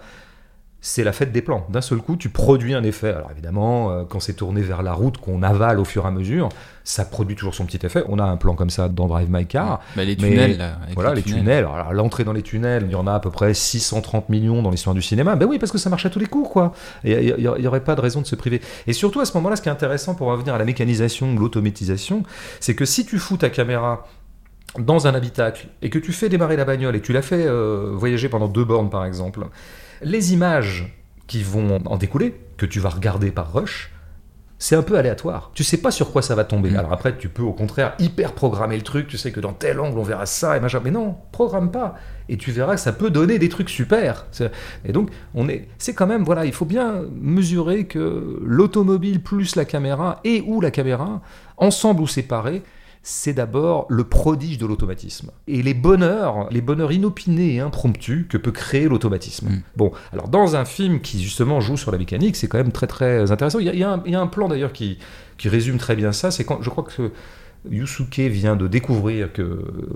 c'est la fête des plans. D'un seul coup, tu produis un effet. Alors évidemment, euh, quand c'est tourné vers la route, qu'on avale au fur et à mesure, ça produit toujours son petit effet. On a un plan comme ça dans Drive My Car. Bah, les mais- tunnels, là. avec Voilà, les tunnels. Alors, l'entrée dans les tunnels, il y en a à peu près 630 millions dans l'histoire du cinéma. Ben oui, parce que ça marche à tous les coups, quoi. Il n'y aurait pas de raison de se priver. Et surtout, à ce moment-là, ce qui est intéressant pour revenir à la mécanisation, l'automatisation, c'est que si tu fous ta caméra dans un habitacle et que tu fais démarrer la bagnole et que tu la fais euh, voyager pendant deux bornes, par exemple, les images qui vont en découler, que tu vas regarder par rush, c'est un peu aléatoire. Tu sais pas sur quoi ça va tomber. Mm. Alors après, tu peux au contraire hyper programmer le truc. Tu sais que dans tel angle, on verra ça et machin. Mais non, programme pas. Et tu verras que ça peut donner des trucs super. Et donc, on est, c'est quand même, voilà, il faut bien mesurer que l'automobile plus la caméra et ou la caméra, ensemble ou séparés, c'est d'abord le prodige de l'automatisme. Et les bonheurs, les bonheurs inopinés et impromptus que peut créer l'automatisme. Mm. Bon, alors dans un film qui justement joue sur la mécanique, c'est quand même très très intéressant. Il y a, il y a un, il y a un plan d'ailleurs qui, qui résume très bien ça, c'est quand je crois que Yusuke vient de découvrir que euh,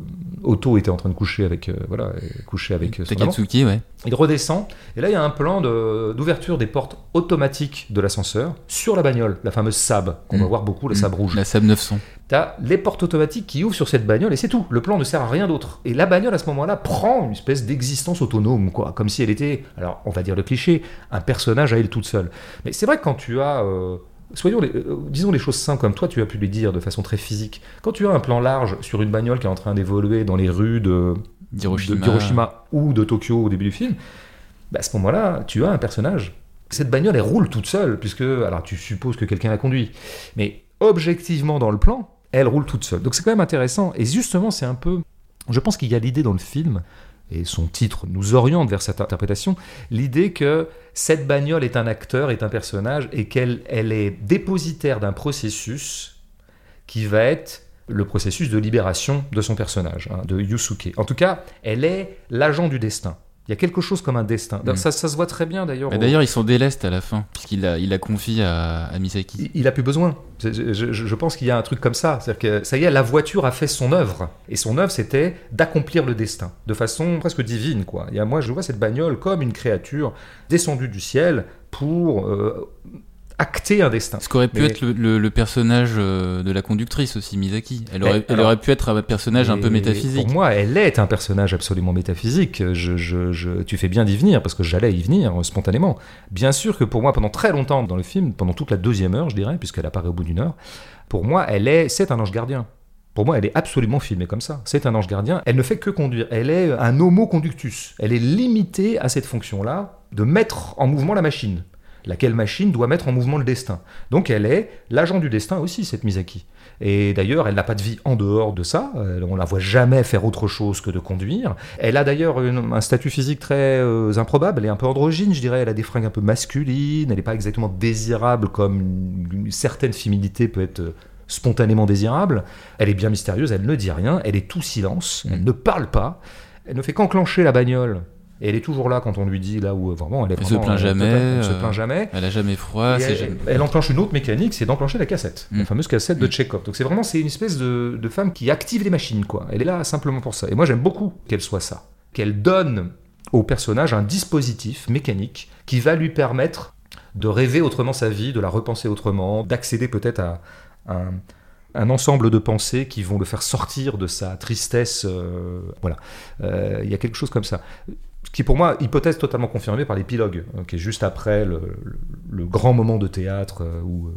Otto était en train de coucher avec euh, voilà coucher avec euh, son amant. Takatsuki, ouais. Il redescend et là il y a un plan de- d'ouverture des portes automatiques de l'ascenseur sur la bagnole, la fameuse Saab qu'on va Mm. voir beaucoup, la Saab rouge. La Saab 900. T'as les portes automatiques qui ouvrent sur cette bagnole et c'est tout. Le plan ne sert à rien d'autre. Et la bagnole à ce moment-là prend une espèce d'existence autonome, quoi, comme si elle était, alors on va dire le cliché, un personnage à elle toute seule. Mais c'est vrai que quand tu as, euh, soyons, les- euh, disons les choses simples comme toi, tu as pu les dire de façon très physique. Quand tu as un plan large sur une bagnole qui est en train d'évoluer dans les rues de d'Hiroshima ou de Tokyo au début du film, bah, à ce moment-là, tu as un personnage. Cette bagnole, elle roule toute seule, puisque, alors tu supposes que quelqu'un la conduit, mais objectivement dans le plan, elle roule toute seule. Donc c'est quand même intéressant, et justement, c'est un peu. Je pense qu'il y a l'idée dans le film, et son titre nous oriente vers cette interprétation, l'idée que cette bagnole est un acteur, est un personnage, et qu'elle elle est dépositaire d'un processus qui va être le processus de libération de son personnage, hein, de Yusuke. En tout cas, elle est l'agent du destin. Il y a quelque chose comme un destin. Mm. Ça, ça se voit très bien d'ailleurs. Au- D'ailleurs, ils sont délestes à la fin, puisqu'il la, il la confie à, à Misaki. il, il a plus besoin. Je, je- je- je pense qu'il y a un truc comme ça. C'est-à-dire que ça y est, la voiture a fait son œuvre. Et son œuvre, c'était d'accomplir le destin. De façon presque divine, quoi. Et à moi, je vois cette bagnole comme une créature descendue du ciel pour euh, acter un destin. Ce qu'aurait pu Mais- être le, le- le personnage euh, de la conductrice aussi, Misaki. Elle aurait, elle alors- aurait pu être un personnage un peu métaphysique. Pour moi, elle est un personnage absolument métaphysique. Je, je- je- tu fais bien d'y venir parce que j'allais y venir euh, spontanément. Bien sûr que pour moi, pendant très longtemps dans le film, pendant toute la deuxième heure, je dirais, puisqu'elle apparaît au bout d'une heure, pour moi, elle est, c'est un ange gardien. Pour moi, elle est absolument filmée comme ça. C'est un ange gardien. Elle ne fait que conduire. Elle est un homo conductus. Elle est limitée à cette fonction-là de mettre en mouvement la machine. Laquelle machine doit mettre en mouvement le destin. Donc elle est l'agent du destin aussi, cette Misaki. Et d'ailleurs, elle n'a pas de vie en dehors de ça. Euh, On la voit jamais faire autre chose que de conduire. Elle a d'ailleurs un statut physique très euh, improbable. Elle est un peu androgyne, je dirais. Elle a des fringues un peu masculines. Elle n'est pas exactement désirable comme une, une certaine féminité peut être euh, spontanément désirable. Elle est bien mystérieuse. Elle ne dit rien. Elle est tout silence. Elle Mm. ne parle pas. Elle ne fait qu'enclencher la bagnole. Et elle est toujours là quand on lui dit là où euh, vraiment elle est Elle se plaint euh, jamais, Elle se euh, plaint jamais. Elle a jamais froid, elle, jamais... elle enclenche une autre mécanique, c'est d'enclencher la cassette, la Mm. fameuse cassette de Mm. Chekhov. Donc c'est vraiment c'est une espèce de, de femme qui active les machines, quoi. Elle est là simplement pour ça. Et moi j'aime beaucoup qu'elle soit ça, qu'elle donne au personnage un dispositif mécanique qui va lui permettre de rêver autrement sa vie, de la repenser autrement, d'accéder peut-être à un, un ensemble de pensées qui vont le faire sortir de sa tristesse. euh, voilà, Euh, il y a quelque chose comme ça qui pour moi hypothèse totalement confirmée par l'épilogue, euh, qui est juste après le, le- le grand moment de théâtre euh, où euh,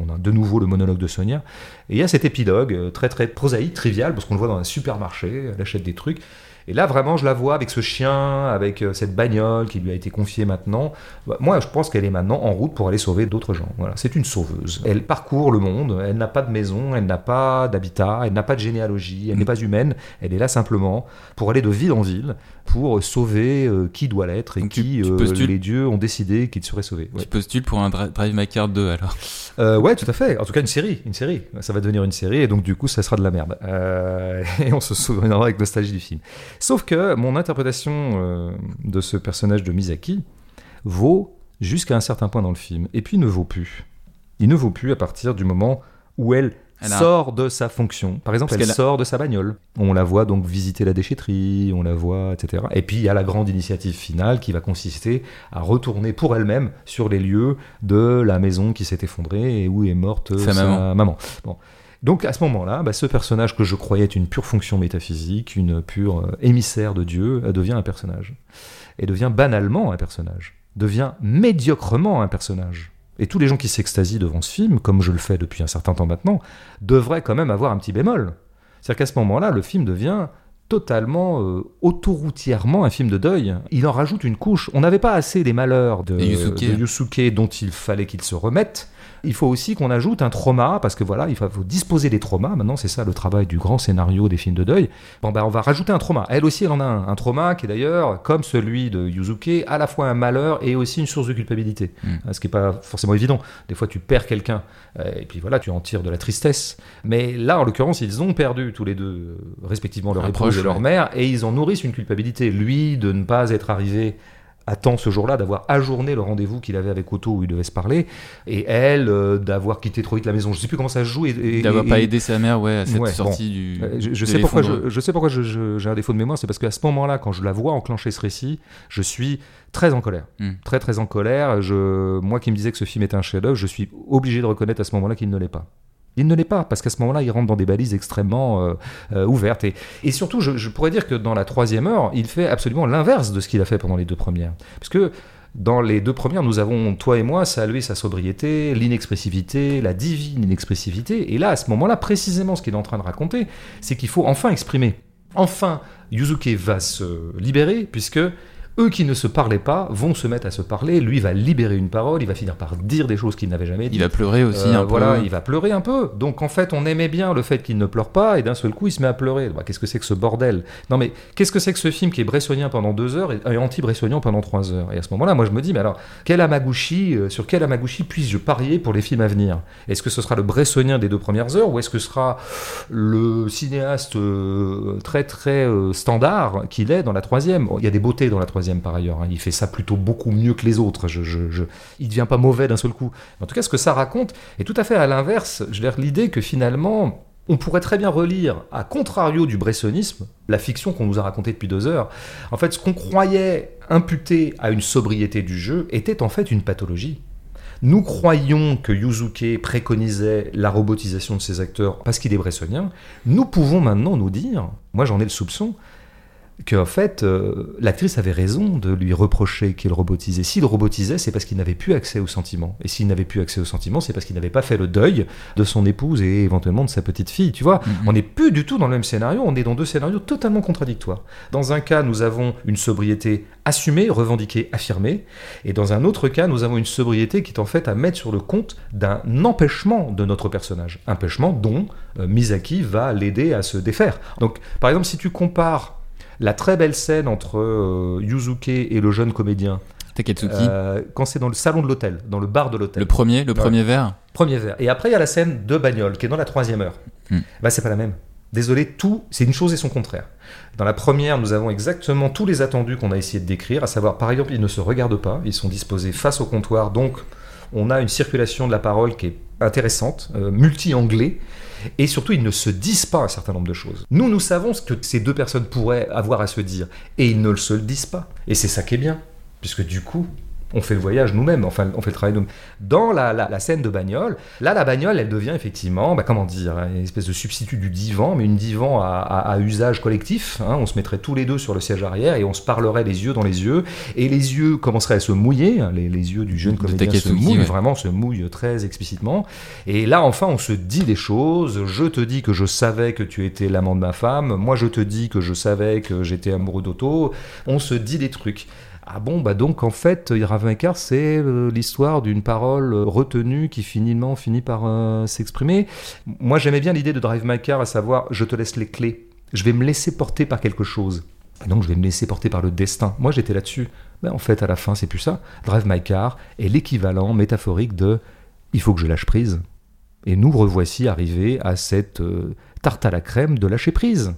on a de nouveau le monologue de Sonia. Et il y a cet épilogue très très prosaïque, trivial, parce qu'on le voit dans un supermarché, elle achète des trucs. Et là, vraiment, je la vois avec ce chien, avec cette bagnole qui lui a été confiée maintenant. Bah, Moi, je pense qu'elle est maintenant en route pour aller sauver d'autres gens. Voilà, c'est une sauveuse. Elle parcourt le monde, elle n'a pas de maison, elle n'a pas d'habitat, elle n'a pas de généalogie, elle n'est pas humaine, elle est là simplement pour aller de ville en ville, pour sauver euh, qui doit l'être et Donc tu- qui tu euh, les dieux ont décidé qu'il serait sauvé. Ouais. Tu postules pour un Dra- Drive My Car 2 alors. Euh, ouais, tout à fait. En tout cas, une série, une série. Ça va devenir une série et donc du coup, ça sera de la merde. Et on se souviendra avec nostalgie du film. Sauf que mon interprétation de ce personnage de Misaki vaut jusqu'à un certain point dans le film, et puis ne vaut plus. Il ne vaut plus à partir du moment où elle, Elle a- sort de sa fonction. Par exemple, Parce elle a- sort de sa bagnole. On la voit donc visiter la déchetterie, on la voit, etc. Et puis il y a la grande initiative finale qui va consister à retourner pour elle-même sur les lieux de la maison qui s'est effondrée et où est morte Sa maman. Bon. Donc à ce moment-là, bah, ce personnage que je croyais être une pure fonction métaphysique, une pure euh, émissaire de Dieu, euh, devient un personnage. Et devient banalement un personnage. Devient médiocrement un personnage. Et tous les gens qui s'extasient devant ce film, comme je le fais depuis un certain temps maintenant, devraient quand même avoir un petit bémol. C'est-à-dire qu'à ce moment-là, le film devient totalement euh, autoroutièrement un film de deuil. Il en rajoute une couche. On n'avait pas assez des malheurs de, Yusuke. de Yusuke dont il fallait qu'il se remette. Il faut aussi qu'on ajoute un trauma, parce que voilà, il faut, disposer des traumas. Maintenant, c'est ça le travail du grand scénario des films de deuil. Bon, ben, on va rajouter un trauma. Elle aussi, elle en a un. Un trauma qui est d'ailleurs, comme celui de Yuzuke, à la fois un malheur et aussi une source de culpabilité. Mm. Ce qui n'est pas forcément évident. Des fois, tu perds quelqu'un, euh, et puis voilà, tu en tires de la tristesse. Mais là, en l'occurrence, ils ont perdu tous les deux, respectivement, leur épouse et leur mère, et ils en nourrissent une culpabilité. Lui, de ne pas être arrivé temps ce jour-là, d'avoir ajourné le rendez-vous qu'il avait avec Otto où il devait se parler, et elle, euh, d'avoir quitté trop vite la maison. Je sais plus comment ça se joue. Et, et- D'avoir pas aidé sa mère ouais, à cette Ouais, sortie du. euh, Je, sais pourquoi, je, je sais pourquoi je- j'ai un défaut de mémoire, c'est parce qu'à ce moment-là, quand je la vois enclencher ce récit, je suis très en colère. Mm. Très, très en colère. Je, moi qui me disais que ce film était un chef-d'œuvre, je suis obligé de reconnaître à ce moment-là qu'il ne l'est pas. Il ne l'est pas, parce qu'à ce moment-là, il rentre dans des balises extrêmement euh, euh, ouvertes. Et, surtout, je, pourrais dire que dans la troisième heure, il fait absolument l'inverse de ce qu'il a fait pendant les deux premières. Parce que dans les deux premières, nous avons, toi et moi, salué sa sobriété, l'inexpressivité, la divine inexpressivité. Et là, à ce moment-là, précisément ce qu'il est en train de raconter, c'est qu'il faut enfin exprimer. Enfin, Yuzuke va se libérer, puisque eux qui ne se parlaient pas vont se mettre à se parler. Lui va libérer une parole, il va finir par dire des choses qu'il n'avait jamais Il dites. a pleuré aussi Euh, un voilà, peu. il va pleurer un peu. Donc en fait, on aimait bien le fait qu'il ne pleure pas, et d'un seul coup, il se met à pleurer. Bah, qu'est-ce que c'est que ce bordel? Non mais qu'est-ce que c'est que ce film qui est bressonien pendant deux heures et, anti-bressonien pendant trois heures? Et à ce moment-là, moi je me dis, mais alors, quel Amaguchi, euh, sur quel Amaguchi puis-je parier pour les films à venir? Est-ce que ce sera le bressonien des deux premières heures, ou est-ce que ce sera le cinéaste euh, très très euh, standard qu'il est dans la troisième? Il y a des beautés dans la troisième par ailleurs. hein. Il fait ça plutôt beaucoup mieux que les autres. Je, je, je... Il devient pas mauvais d'un seul coup. En tout cas, ce que ça raconte est tout à fait à l'inverse. Je veux l'idée que finalement, on pourrait très bien relire, à contrario du bressonisme, la fiction qu'on nous a racontée depuis deux heures. En fait, ce qu'on croyait imputer à une sobriété du jeu était en fait une pathologie. Nous croyons que Yuzuke préconisait la robotisation de ses acteurs parce qu'il est bressonien. Nous pouvons maintenant nous dire, moi j'en ai le soupçon, qu'en fait, euh, l'actrice avait raison de lui reprocher qu'il robotisait. S'il robotisait, c'est parce qu'il n'avait plus accès aux sentiments. Et s'il n'avait plus accès aux sentiments, c'est parce qu'il n'avait pas fait le deuil de son épouse et éventuellement de sa petite fille. Tu vois, Mhm. on n'est plus du tout dans le même scénario, on est dans deux scénarios totalement contradictoires. Dans un cas, nous avons une sobriété assumée, revendiquée, affirmée. Et dans un autre cas, nous avons une sobriété qui est en fait à mettre sur le compte d'un empêchement de notre personnage. Empêchement dont euh, Misaki va l'aider à se défaire. Donc, par exemple, si tu compares la très belle scène entre euh, Yuzuke et le jeune comédien, euh, quand c'est dans le salon de l'hôtel, dans le bar de l'hôtel. le premier, le Ouais. premier verre. Premier verre. Et après, il y a la scène de bagnole, qui est dans la troisième heure. Hmm. Bah, c'est pas la même. Désolé, tout, c'est une chose et son contraire. Dans la première, nous avons exactement tous les attendus qu'on a essayé de décrire, à savoir, par exemple, ils ne se regardent pas, ils sont disposés face au comptoir, donc on a une circulation de la parole qui est intéressante, euh, multi-anglais, et surtout, ils ne se disent pas un certain nombre de choses. Nous, nous savons ce que ces deux personnes pourraient avoir à se dire, et ils ne se le disent pas. Et c'est ça qui est bien, puisque du coup, on fait le voyage nous-mêmes, enfin, on fait le travail nous-mêmes. Dans la, la- la scène de bagnole, là, la bagnole, elle devient effectivement, bah, comment dire, une espèce de substitut du divan, mais une divan à, à- à usage collectif. hein. On se mettrait tous les deux sur le siège arrière et on se parlerait les yeux dans les yeux, et les yeux commenceraient à se mouiller, hein, les, les yeux du jeune comédien se mouillent, ouais. vraiment se mouillent très explicitement. Et là, enfin, on se dit des choses. Je te dis que je savais que tu étais l'amant de ma femme. Moi, je te dis que je savais que j'étais amoureux d'Otto. On se dit des trucs. Ah bon, bah donc en fait, Ravenkar, c'est euh, l'histoire d'une parole euh, retenue qui finalement finit par euh, s'exprimer. Moi, j'aimais bien l'idée de Drive My Car, à savoir, je te laisse les clés. Je vais me laisser porter par quelque chose. Et donc, je vais me laisser porter par le destin. Moi, j'étais là-dessus. Mais en fait, à la fin, c'est plus ça. Drive My Car est l'équivalent métaphorique de il faut que je lâche prise. Et nous revoici arrivés à cette tarte à la crème de lâcher prise.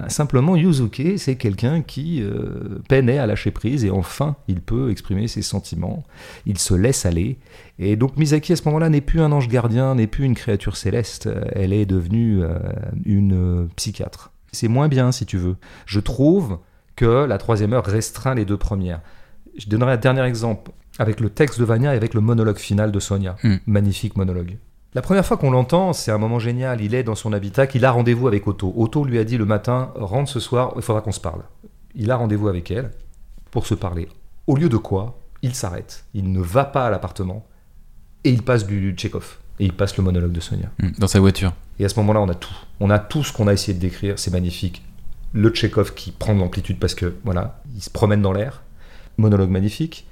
Euh, Simplement, Yuzuke, c'est quelqu'un qui euh, peinait à lâcher prise et enfin, il peut exprimer ses sentiments. Il se laisse aller. Et donc, Misaki, à ce moment-là, n'est plus un ange gardien, n'est plus une créature céleste. Euh, Elle est devenue euh, une psychiatre. C'est moins bien, si tu veux. Je trouve que la troisième heure restreint les deux premières. Je donnerai un dernier exemple avec le texte de Vania et avec le monologue final de Sonia. Hmm. Magnifique monologue. La première fois qu'on l'entend, c'est un moment génial. Il est dans son habitat, qu'il a rendez-vous avec Otto. Otto lui a dit le matin, rentre ce soir, il faudra qu'on se parle. Il a rendez-vous avec elle pour se parler. Au lieu de quoi, il s'arrête. Il ne va pas à l'appartement et il passe du Tchekhov. Et il passe le monologue de Sonia. Mm, Dans sa voiture. Et à ce moment-là, on a tout. On a tout ce qu'on a essayé de décrire. C'est magnifique. le Tchekhov qui prend de l'amplitude parce que voilà, il se promène dans l'air. Monologue magnifique.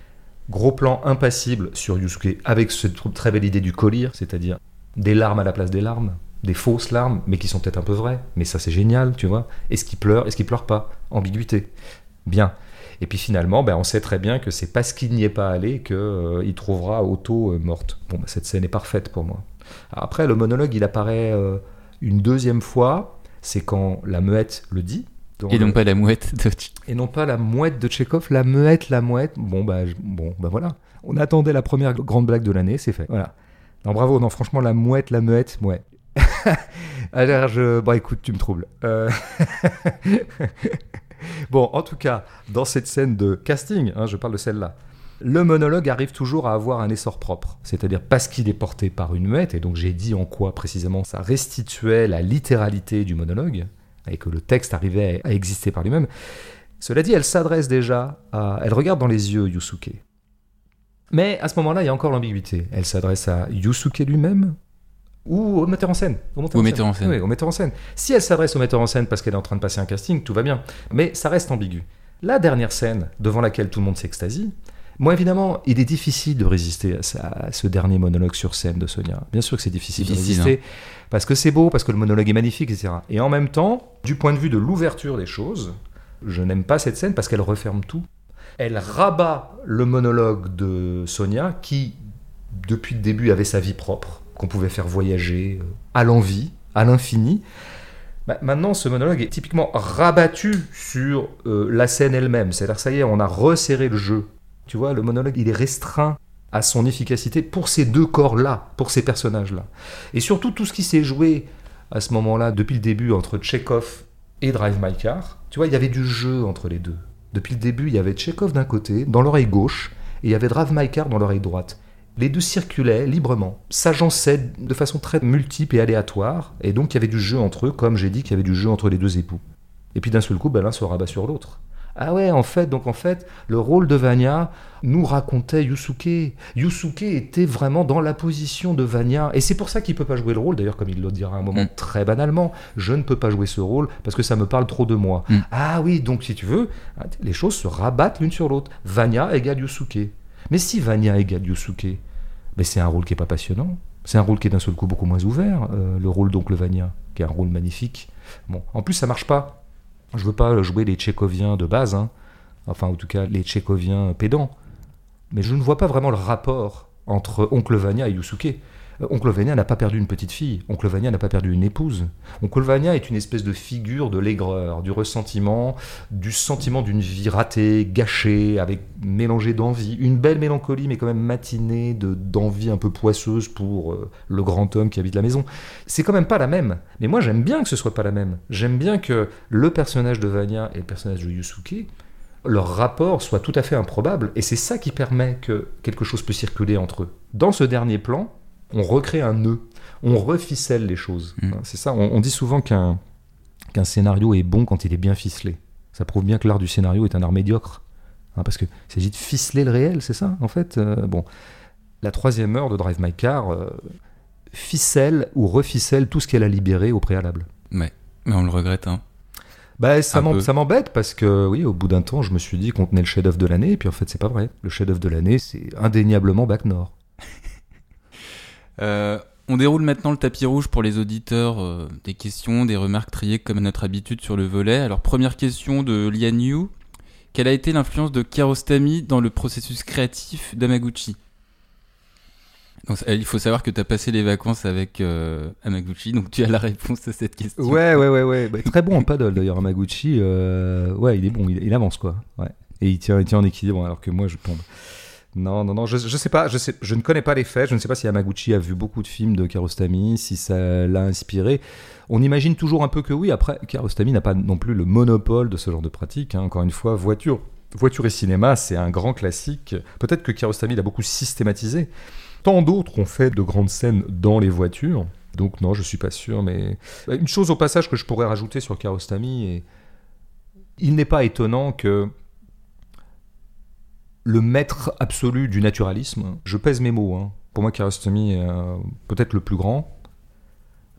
Gros plan impassible sur Yusuke avec cette très belle idée du collier, c'est-à-dire des larmes à la place des larmes, des fausses larmes, mais qui sont peut-être un peu vraies. Mais ça, c'est génial, tu vois. Est-ce qu'il pleure Est-ce qu'il pleure pas? Ambiguïté. Bien. Et puis finalement, ben, on sait très bien que c'est parce qu'il n'y est pas allé qu'il euh, trouvera Otto euh, morte. Bon, ben, cette scène est parfaite pour moi. Après, le monologue, il apparaît euh, une deuxième fois. C'est quand la muette le dit. Et non pas la mouette de Et non pas la mouette de Tchekhov, la muette, la mouette. Bon, bah, bon, bah voilà. On attendait la première grande blague de l'année, c'est fait. Voilà. Non, bravo, non, franchement, la mouette, la ouais. Alors, je. Bon, écoute, tu me troubles. bon, en tout cas, dans cette scène de casting, hein, je parle de celle-là, le monologue arrive toujours à avoir un essor propre. C'est-à-dire parce qu'il est porté par une muette, et donc j'ai dit en quoi précisément ça restituait la littéralité du monologue, et que le texte arrivait à exister par lui-même. Cela dit, elle s'adresse déjà à. Elle regarde dans les yeux Yusuke. Mais à ce moment-là, il y a encore l'ambiguïté. Elle s'adresse à Yusuke lui-même ou au metteur en scène. Au metteur, en scène. Oui, au metteur en scène. Si elle s'adresse au metteur en scène parce qu'elle est en train de passer un casting, tout va bien. Mais ça reste ambigu. La dernière scène devant laquelle tout le monde s'extasie, moi évidemment, il est difficile de résister à, ce dernier monologue sur scène de Sonia. Bien sûr que c'est difficile, de résister hein. parce que c'est beau, parce que le monologue est magnifique, etc. Et en même temps, du point de vue de l'ouverture des choses, je n'aime pas cette scène parce qu'elle referme tout. Elle rabat le monologue de Sonia qui, depuis le début, avait sa vie propre qu'on pouvait faire voyager euh, à l'envie, à l'infini. Bah, maintenant, ce monologue est typiquement rabattu sur euh, la scène elle-même. C'est-à-dire, ça y est, on a resserré le jeu. Tu vois, le monologue, il est restreint à son efficacité pour ces deux corps-là, pour ces personnages-là. Et surtout, tout ce qui s'est joué à ce moment-là, depuis le début, entre Tchekhov et Drive My Car, tu vois, il y avait du jeu entre les deux. Depuis le début, il y avait Tchekhov d'un côté, dans l'oreille gauche, et il y avait Car dans l'oreille droite les deux circulaient librement, s'agençaient de façon très multiple et aléatoire, et donc il y avait du jeu entre eux, comme j'ai dit qu'il y avait du jeu entre les deux époux. Et puis d'un seul coup, ben, l'un se rabat sur l'autre. Ah ouais, en fait, donc en fait, le rôle de Vanya nous racontait Yusuke. Yusuke était vraiment dans la position de Vanya, et c'est pour ça qu'il peut pas jouer le rôle. D'ailleurs, comme il le dira à un moment mm. très banalement, je ne peux pas jouer ce rôle parce que ça me parle trop de moi. Mm. Ah oui, donc si tu veux, les choses se rabattent l'une sur l'autre. Vanya égale Yusuke. Mais si Vanya égale Yusuke, mais c'est un rôle qui est pas passionnant. C'est un rôle qui est d'un seul coup beaucoup moins ouvert, euh, le rôle d'Oncle Vania, qui est un rôle magnifique. Bon, en plus ça marche pas. Je veux pas jouer les Tchécoviens de base, hein. enfin en tout cas les Tchécoviens pédants. Mais je ne vois pas vraiment le rapport entre Oncle Vania et Yusuke. Euh, Oncle Vania n'a pas perdu une petite fille, Oncle Vania n'a pas perdu une épouse. Oncle Vania est une espèce de figure de l'aigreur, du ressentiment, du sentiment d'une vie ratée, gâchée, avec mélangé d'envie, une belle mélancolie mais quand même matinée d'envie un peu poisseuse pour euh, le grand homme qui habite la maison. C'est quand même pas la même. Mais moi j'aime bien que ce soit pas la même. J'aime bien que le personnage de Vania et le personnage de Yusuke leur rapport soit tout à fait improbable, et c'est ça qui permet que quelque chose peut circuler entre eux. Dans ce dernier plan, on recrée un nœud, on reficelle les choses. Mm. C'est ça, on, dit souvent qu'un qu'un scénario est bon quand il est bien ficelé. Ça prouve bien que l'art du scénario est un art médiocre. Hein, parce qu'il s'agit de ficeler le réel, c'est ça, en fait. Euh, bon, la troisième heure de Drive My Car euh, ficelle ou reficelle tout ce qu'elle a libéré au préalable. Mais, mais on le regrette, hein. Bah, ça m'embête parce que, oui, au bout d'un temps, je me suis dit qu'on tenait le chef-d'œuvre de l'année, et puis en fait, c'est pas vrai. Le chef-d'œuvre de l'année, c'est indéniablement Bac Nord. Euh, on déroule maintenant le tapis rouge pour les auditeurs, euh, des questions, des remarques triées comme à notre habitude sur le volet. Alors première question de Lian Yu. Quelle a été l'influence de Kiarostami dans le processus créatif d'Amaguchi? Il faut savoir que tu as passé les vacances avec euh, Amaguchi, donc tu as la réponse à cette question. Ouais, ouais, ouais, ouais. Bah, très bon en paddle d'ailleurs, Amaguchi. ouais, il est bon, il, avance quoi. Ouais. Et il tient, il tient en équilibre alors que moi je tombe. Non, non, non, je, je sais pas, je, ne connais pas les faits, je ne sais pas si Yamaguchi a vu beaucoup de films de Kiarostami, si ça l'a inspiré. On imagine toujours un peu que oui, après, Kiarostami n'a pas non plus le monopole de ce genre de pratique. Hein. Encore une fois, voiture, voiture et cinéma, c'est un grand classique. Peut-être que Kiarostami l'a beaucoup systématisé. Tant d'autres ont fait de grandes scènes dans les voitures. Donc non, je suis pas sûr, mais une chose au passage que je pourrais rajouter sur Kiarostami, et il n'est pas étonnant que le maître absolu du naturalisme. Je pèse mes mots. Hein. Pour moi, Kiarostami est euh, peut-être le plus grand.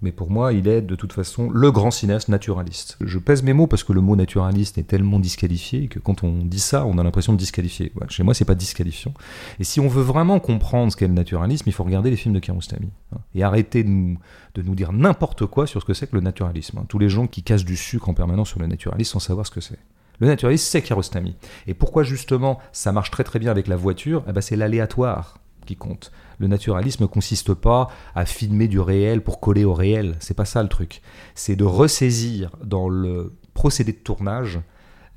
Mais pour moi, il est de toute façon le grand cinéaste naturaliste. Je pèse mes mots parce que le mot naturaliste est tellement disqualifié que quand on dit ça, on a l'impression de disqualifier. Chez moi, c'est pas disqualifiant. Et si on veut vraiment comprendre ce qu'est le naturalisme, il faut regarder les films de Kiarostami. Hein, et arrêter de nous, de nous dire n'importe quoi sur ce que c'est que le naturalisme. Hein. Tous les gens qui cassent du sucre en permanence sur le naturalisme sans savoir ce que c'est. Le naturalisme, c'est Kiarostami. Et pourquoi justement ça marche très très bien avec la voiture? Eh ben, C'est l'aléatoire qui compte. Le naturalisme ne consiste pas à filmer du réel pour coller au réel. C'est pas ça le truc. C'est de ressaisir dans le procédé de tournage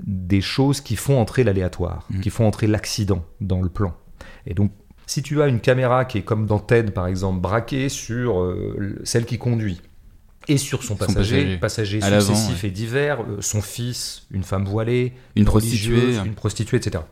des choses qui font entrer l'aléatoire, mm. qui font entrer l'accident dans le plan. Et donc, si tu as une caméra qui est comme dans TED par exemple, braquée sur euh, celle qui conduit, et sur son, passager, passager, successif et divers, euh, son fils, une femme voilée, une, prostituée, une prostituée, etc.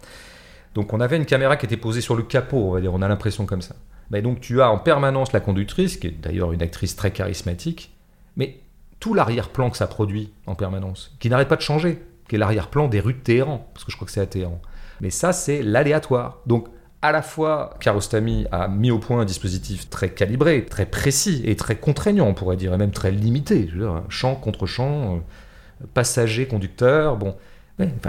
Donc on avait une caméra qui était posée sur le capot, on va dire, on a l'impression comme ça. Mais donc tu as en permanence la conductrice, qui est d'ailleurs une actrice très charismatique, mais tout l'arrière-plan que ça produit en permanence, qui n'arrête pas de changer, qui est l'arrière-plan des rues de Téhéran, parce que je crois que c'est à Téhéran. Mais ça, c'est l'aléatoire. Donc à la fois, Kiarostami a mis au point un dispositif très calibré, très précis et très contraignant, on pourrait dire, et même très limité. Champ contre champ, euh, passager, conducteur, bon.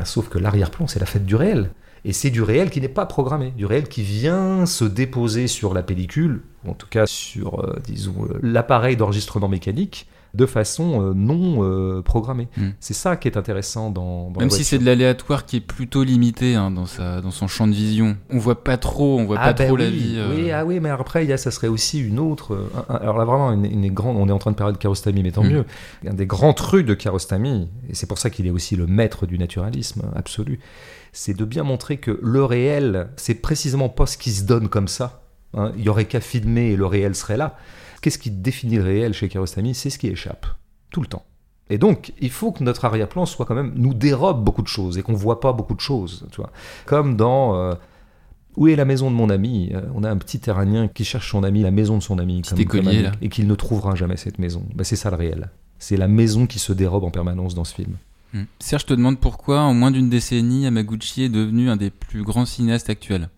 sauf que l'arrière-plan, c'est la fête du réel. Et c'est du réel qui n'est pas programmé, du réel qui vient se déposer sur la pellicule, ou en tout cas sur, euh, disons, euh, l'appareil d'enregistrement mécanique, de façon euh, non euh, programmée. Hmm. C'est ça qui est intéressant dans, dans Même si c'est de l'aléatoire qui est plutôt limité hein, dans, sa, dans son champ de vision. On voit pas trop, on voit ah pas ben trop oui, la vie. euh, Oui, ah oui, mais après, il y a, ça serait aussi une autre. un- un- alors là, vraiment, une, une grande. On est en train de parler de Kiarostami, mais tant Mm. mieux. Un des grands trucs de Kiarostami, et c'est pour ça qu'il est aussi le maître du naturalisme absolu, c'est de bien montrer que le réel, c'est précisément pas ce qui se donne comme ça. hein. Il y aurait qu'à filmer et le réel serait là. Qu'est-ce qui définit le réel chez Kiarostami C'est ce qui échappe, tout le temps. Et donc, il faut que notre arrière-plan soit quand même nous dérobe beaucoup de choses et qu'on voit pas beaucoup de choses, tu vois. Comme dans euh, Où est la maison de mon ami Euh, On a un petit terranien qui cherche son ami, la maison de son ami, Petit écolier, ami, et qu'il ne trouvera jamais cette maison. Ben, c'est ça le réel. C'est la maison qui se dérobe en permanence dans ce film. hmm. Serge te demande pourquoi, en moins d'une décennie, Yamaguchi est devenu un des plus grands cinéastes actuels.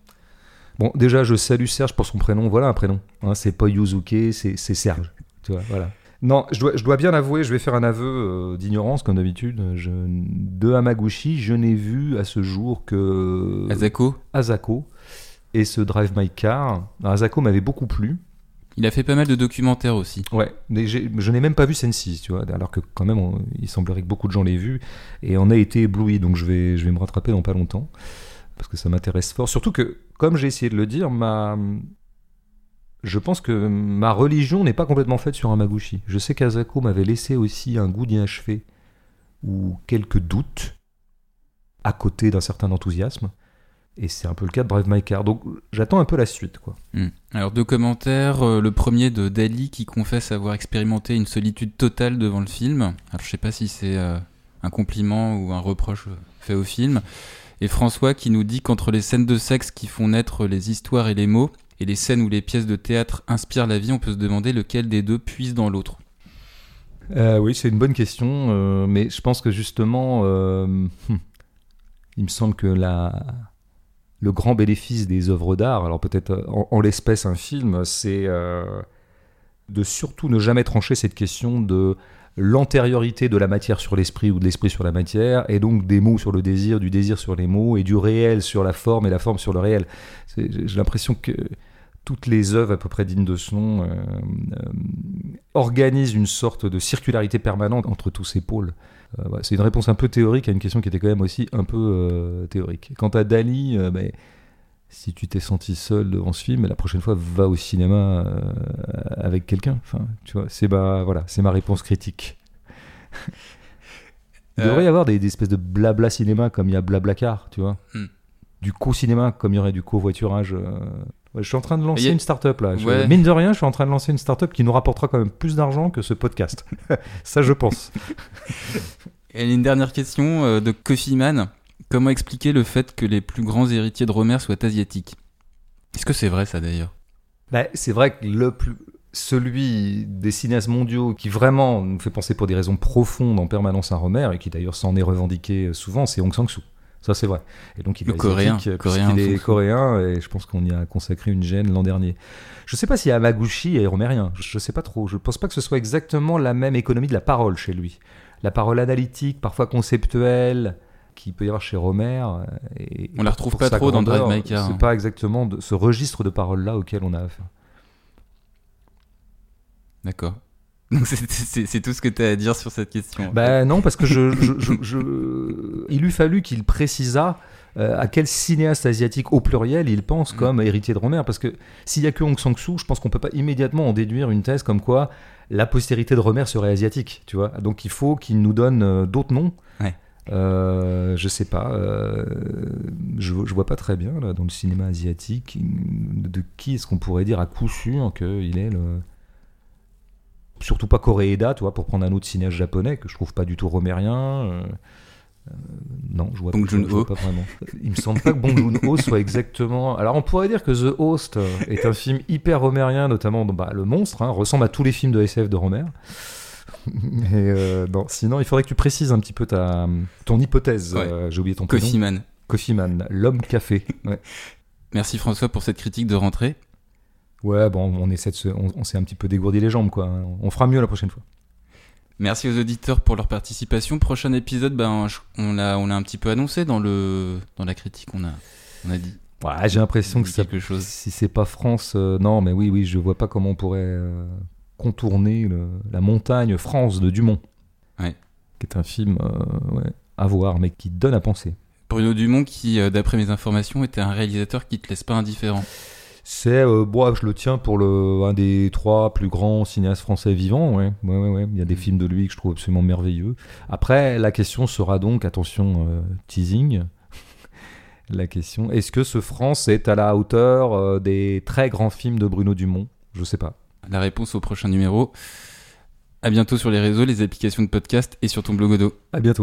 Bon, déjà, je salue Serge pour son prénom. Voilà un prénom. Hein, c'est pas Yuzuke, c'est c'est Serge. Tu vois, voilà. Non, je dois, je dois bien avouer, je vais faire un aveu euh, d'ignorance, comme d'habitude. Je- De Hamaguchi, je n'ai vu à ce jour que Asako, Asako et ce Drive My Car. Asako m'avait beaucoup plu. il a fait pas mal de documentaires aussi. Ouais, mais je n'ai même pas vu Sensi, tu vois, alors que quand même, on- il semblerait que beaucoup de gens l'aient vu et on a été ébloui, donc je vais, je vais me rattraper dans pas longtemps parce que ça m'intéresse fort. Surtout que, comme j'ai essayé de le dire, ma, je pense que ma religion n'est pas complètement faite sur un Maguchi. Je sais qu'Azako m'avait laissé aussi un goût d'inachevé ou quelques doutes à côté d'un certain enthousiasme. Et c'est un peu le cas de Drive My Car. Donc j'attends un peu la suite, quoi. Hmm. Alors deux commentaires. Euh, le premier de Dali qui confesse avoir expérimenté une solitude totale devant le film. Alors je sais pas si c'est euh, un compliment ou un reproche fait au film. Et François qui nous dit qu'entre les scènes de sexe qui font naître les histoires et les mots et les scènes où les pièces de théâtre inspirent la vie, on peut se demander lequel des deux puise dans l'autre. Euh, oui, c'est une bonne question, euh, mais je pense que justement, euh, hum, il me semble que la, le grand bénéfice des œuvres d'art, alors peut-être en, l'espèce un film, c'est de surtout ne jamais trancher cette question de l'antériorité de la matière sur l'esprit ou de l'esprit sur la matière, et donc des mots sur le désir, du désir sur les mots, et du réel sur la forme et la forme sur le réel. J'ai l'impression que toutes les œuvres à peu près dignes de ce euh, euh, organisent une sorte de circularité permanente entre tous ces pôles. Euh, c'est une réponse un peu théorique à une question qui était quand même aussi un peu théorique. Quant à Dali, ben, si tu t'es senti seul devant ce film, la prochaine fois, va au cinéma euh, avec quelqu'un. Enfin, tu vois, c'est ma, voilà, c'est ma réponse critique. Il Euh. devrait y avoir des, des espèces de blabla cinéma comme il y a Blablacar, tu vois. Hmm. Du co-cinéma comme il y aurait du covoiturage. euh. Ouais, je suis en train de lancer a- une start-up là. Je- Ouais. Mine de rien, je suis en train de lancer une start-up qui nous rapportera quand même plus d'argent que ce podcast. Ça, je pense. Et une dernière question de Coffee Man. Comment expliquer le fait que les plus grands héritiers de Romer soient asiatiques? Est-ce que c'est vrai ça d'ailleurs? Bah, c'est vrai que le plus, celui des cinéastes mondiaux qui vraiment nous fait penser pour des raisons profondes en permanence à Romer, et qui d'ailleurs s'en est revendiqué souvent, c'est Hong Sang-soo. Ça, c'est vrai. Et donc, il est coréen, asiatique, coréen, puisqu'il est coréen, et je pense qu'on y a consacré une gêne l'an dernier. Je sais pas si Yamaguchi est romérien. Je, je sais pas trop. Je pense pas que ce soit exactement la même économie de la parole chez lui. La parole analytique, parfois conceptuelle, qui peut y avoir chez Romer. euh, Et On la retrouve pas trop dans grandeur, Drive My Car, C'est hein. pas exactement de- ce registre de parole-là auquel on a affaire. D'accord. Donc c'est- tout ce que tu as à dire sur cette question. Ben non, parce que je, je- je- je- il eût fallu qu'il précisât euh, à quel cinéaste asiatique au pluriel il pense Mm. comme héritier de Romer. Parce que s'il y a que Hong Sang-soo, je pense qu'on peut pas immédiatement en déduire une thèse comme quoi la postérité de Romer serait asiatique. Tu vois Donc il faut qu'il nous donne euh, d'autres noms. Ouais. Euh, je sais pas, euh, je, je vois pas très bien là, dans le cinéma asiatique de, qui est-ce qu'on pourrait dire à coup sûr qu'il est le, surtout pas Koreeda, tu vois, pour prendre un autre cinéaste japonais que je trouve pas du tout romérien. euh, non, je vois, Bong je- je vois pas vraiment. Il me semble pas que Bong Joon-ho soit exactement. Alors on pourrait dire que The Host est un film hyper romérien, notamment bah, le monstre, hein, ressemble à tous les films de SF de Romer. Et euh, non, sinon il faudrait que tu précises un petit peu ta ton hypothèse. Ouais. euh, J'ai oublié ton prénom. Coffee Man. Coffee Man, l'homme café. Ouais. Merci François pour cette critique de rentrée. Ouais, bon, on essaie de se, on, on s'est un petit peu dégourdi les jambes, quoi. On fera mieux la prochaine fois. Merci aux auditeurs pour leur participation. Prochain épisode, ben, on l'a on l'a un petit peu annoncé dans, le, dans la critique. On a, on a dit Ouais, j'ai l'impression que ça, quelque chose. si c'est pas France, euh, non, mais oui, oui, je vois pas comment on pourrait euh, contourner le- la montagne France de Dumont. Ouais. Qui est un film euh, ouais, à voir, mais qui donne à penser. Bruno Dumont, qui, euh, d'après mes informations, était un réalisateur qui te laisse pas indifférent. C'est, euh, bon, je le tiens pour le, un des trois plus grands cinéastes français vivants. Ouais, ouais, ouais, ouais. Il y a des Mm. films de lui que je trouve absolument merveilleux. Après, la question sera donc, attention, euh, teasing. la question, est-ce que ce France est à la hauteur euh, des très grands films de Bruno Dumont? Je sais pas. La réponse au prochain numéro. À bientôt sur les réseaux, les applications de podcast et sur ton blogodo. À bientôt.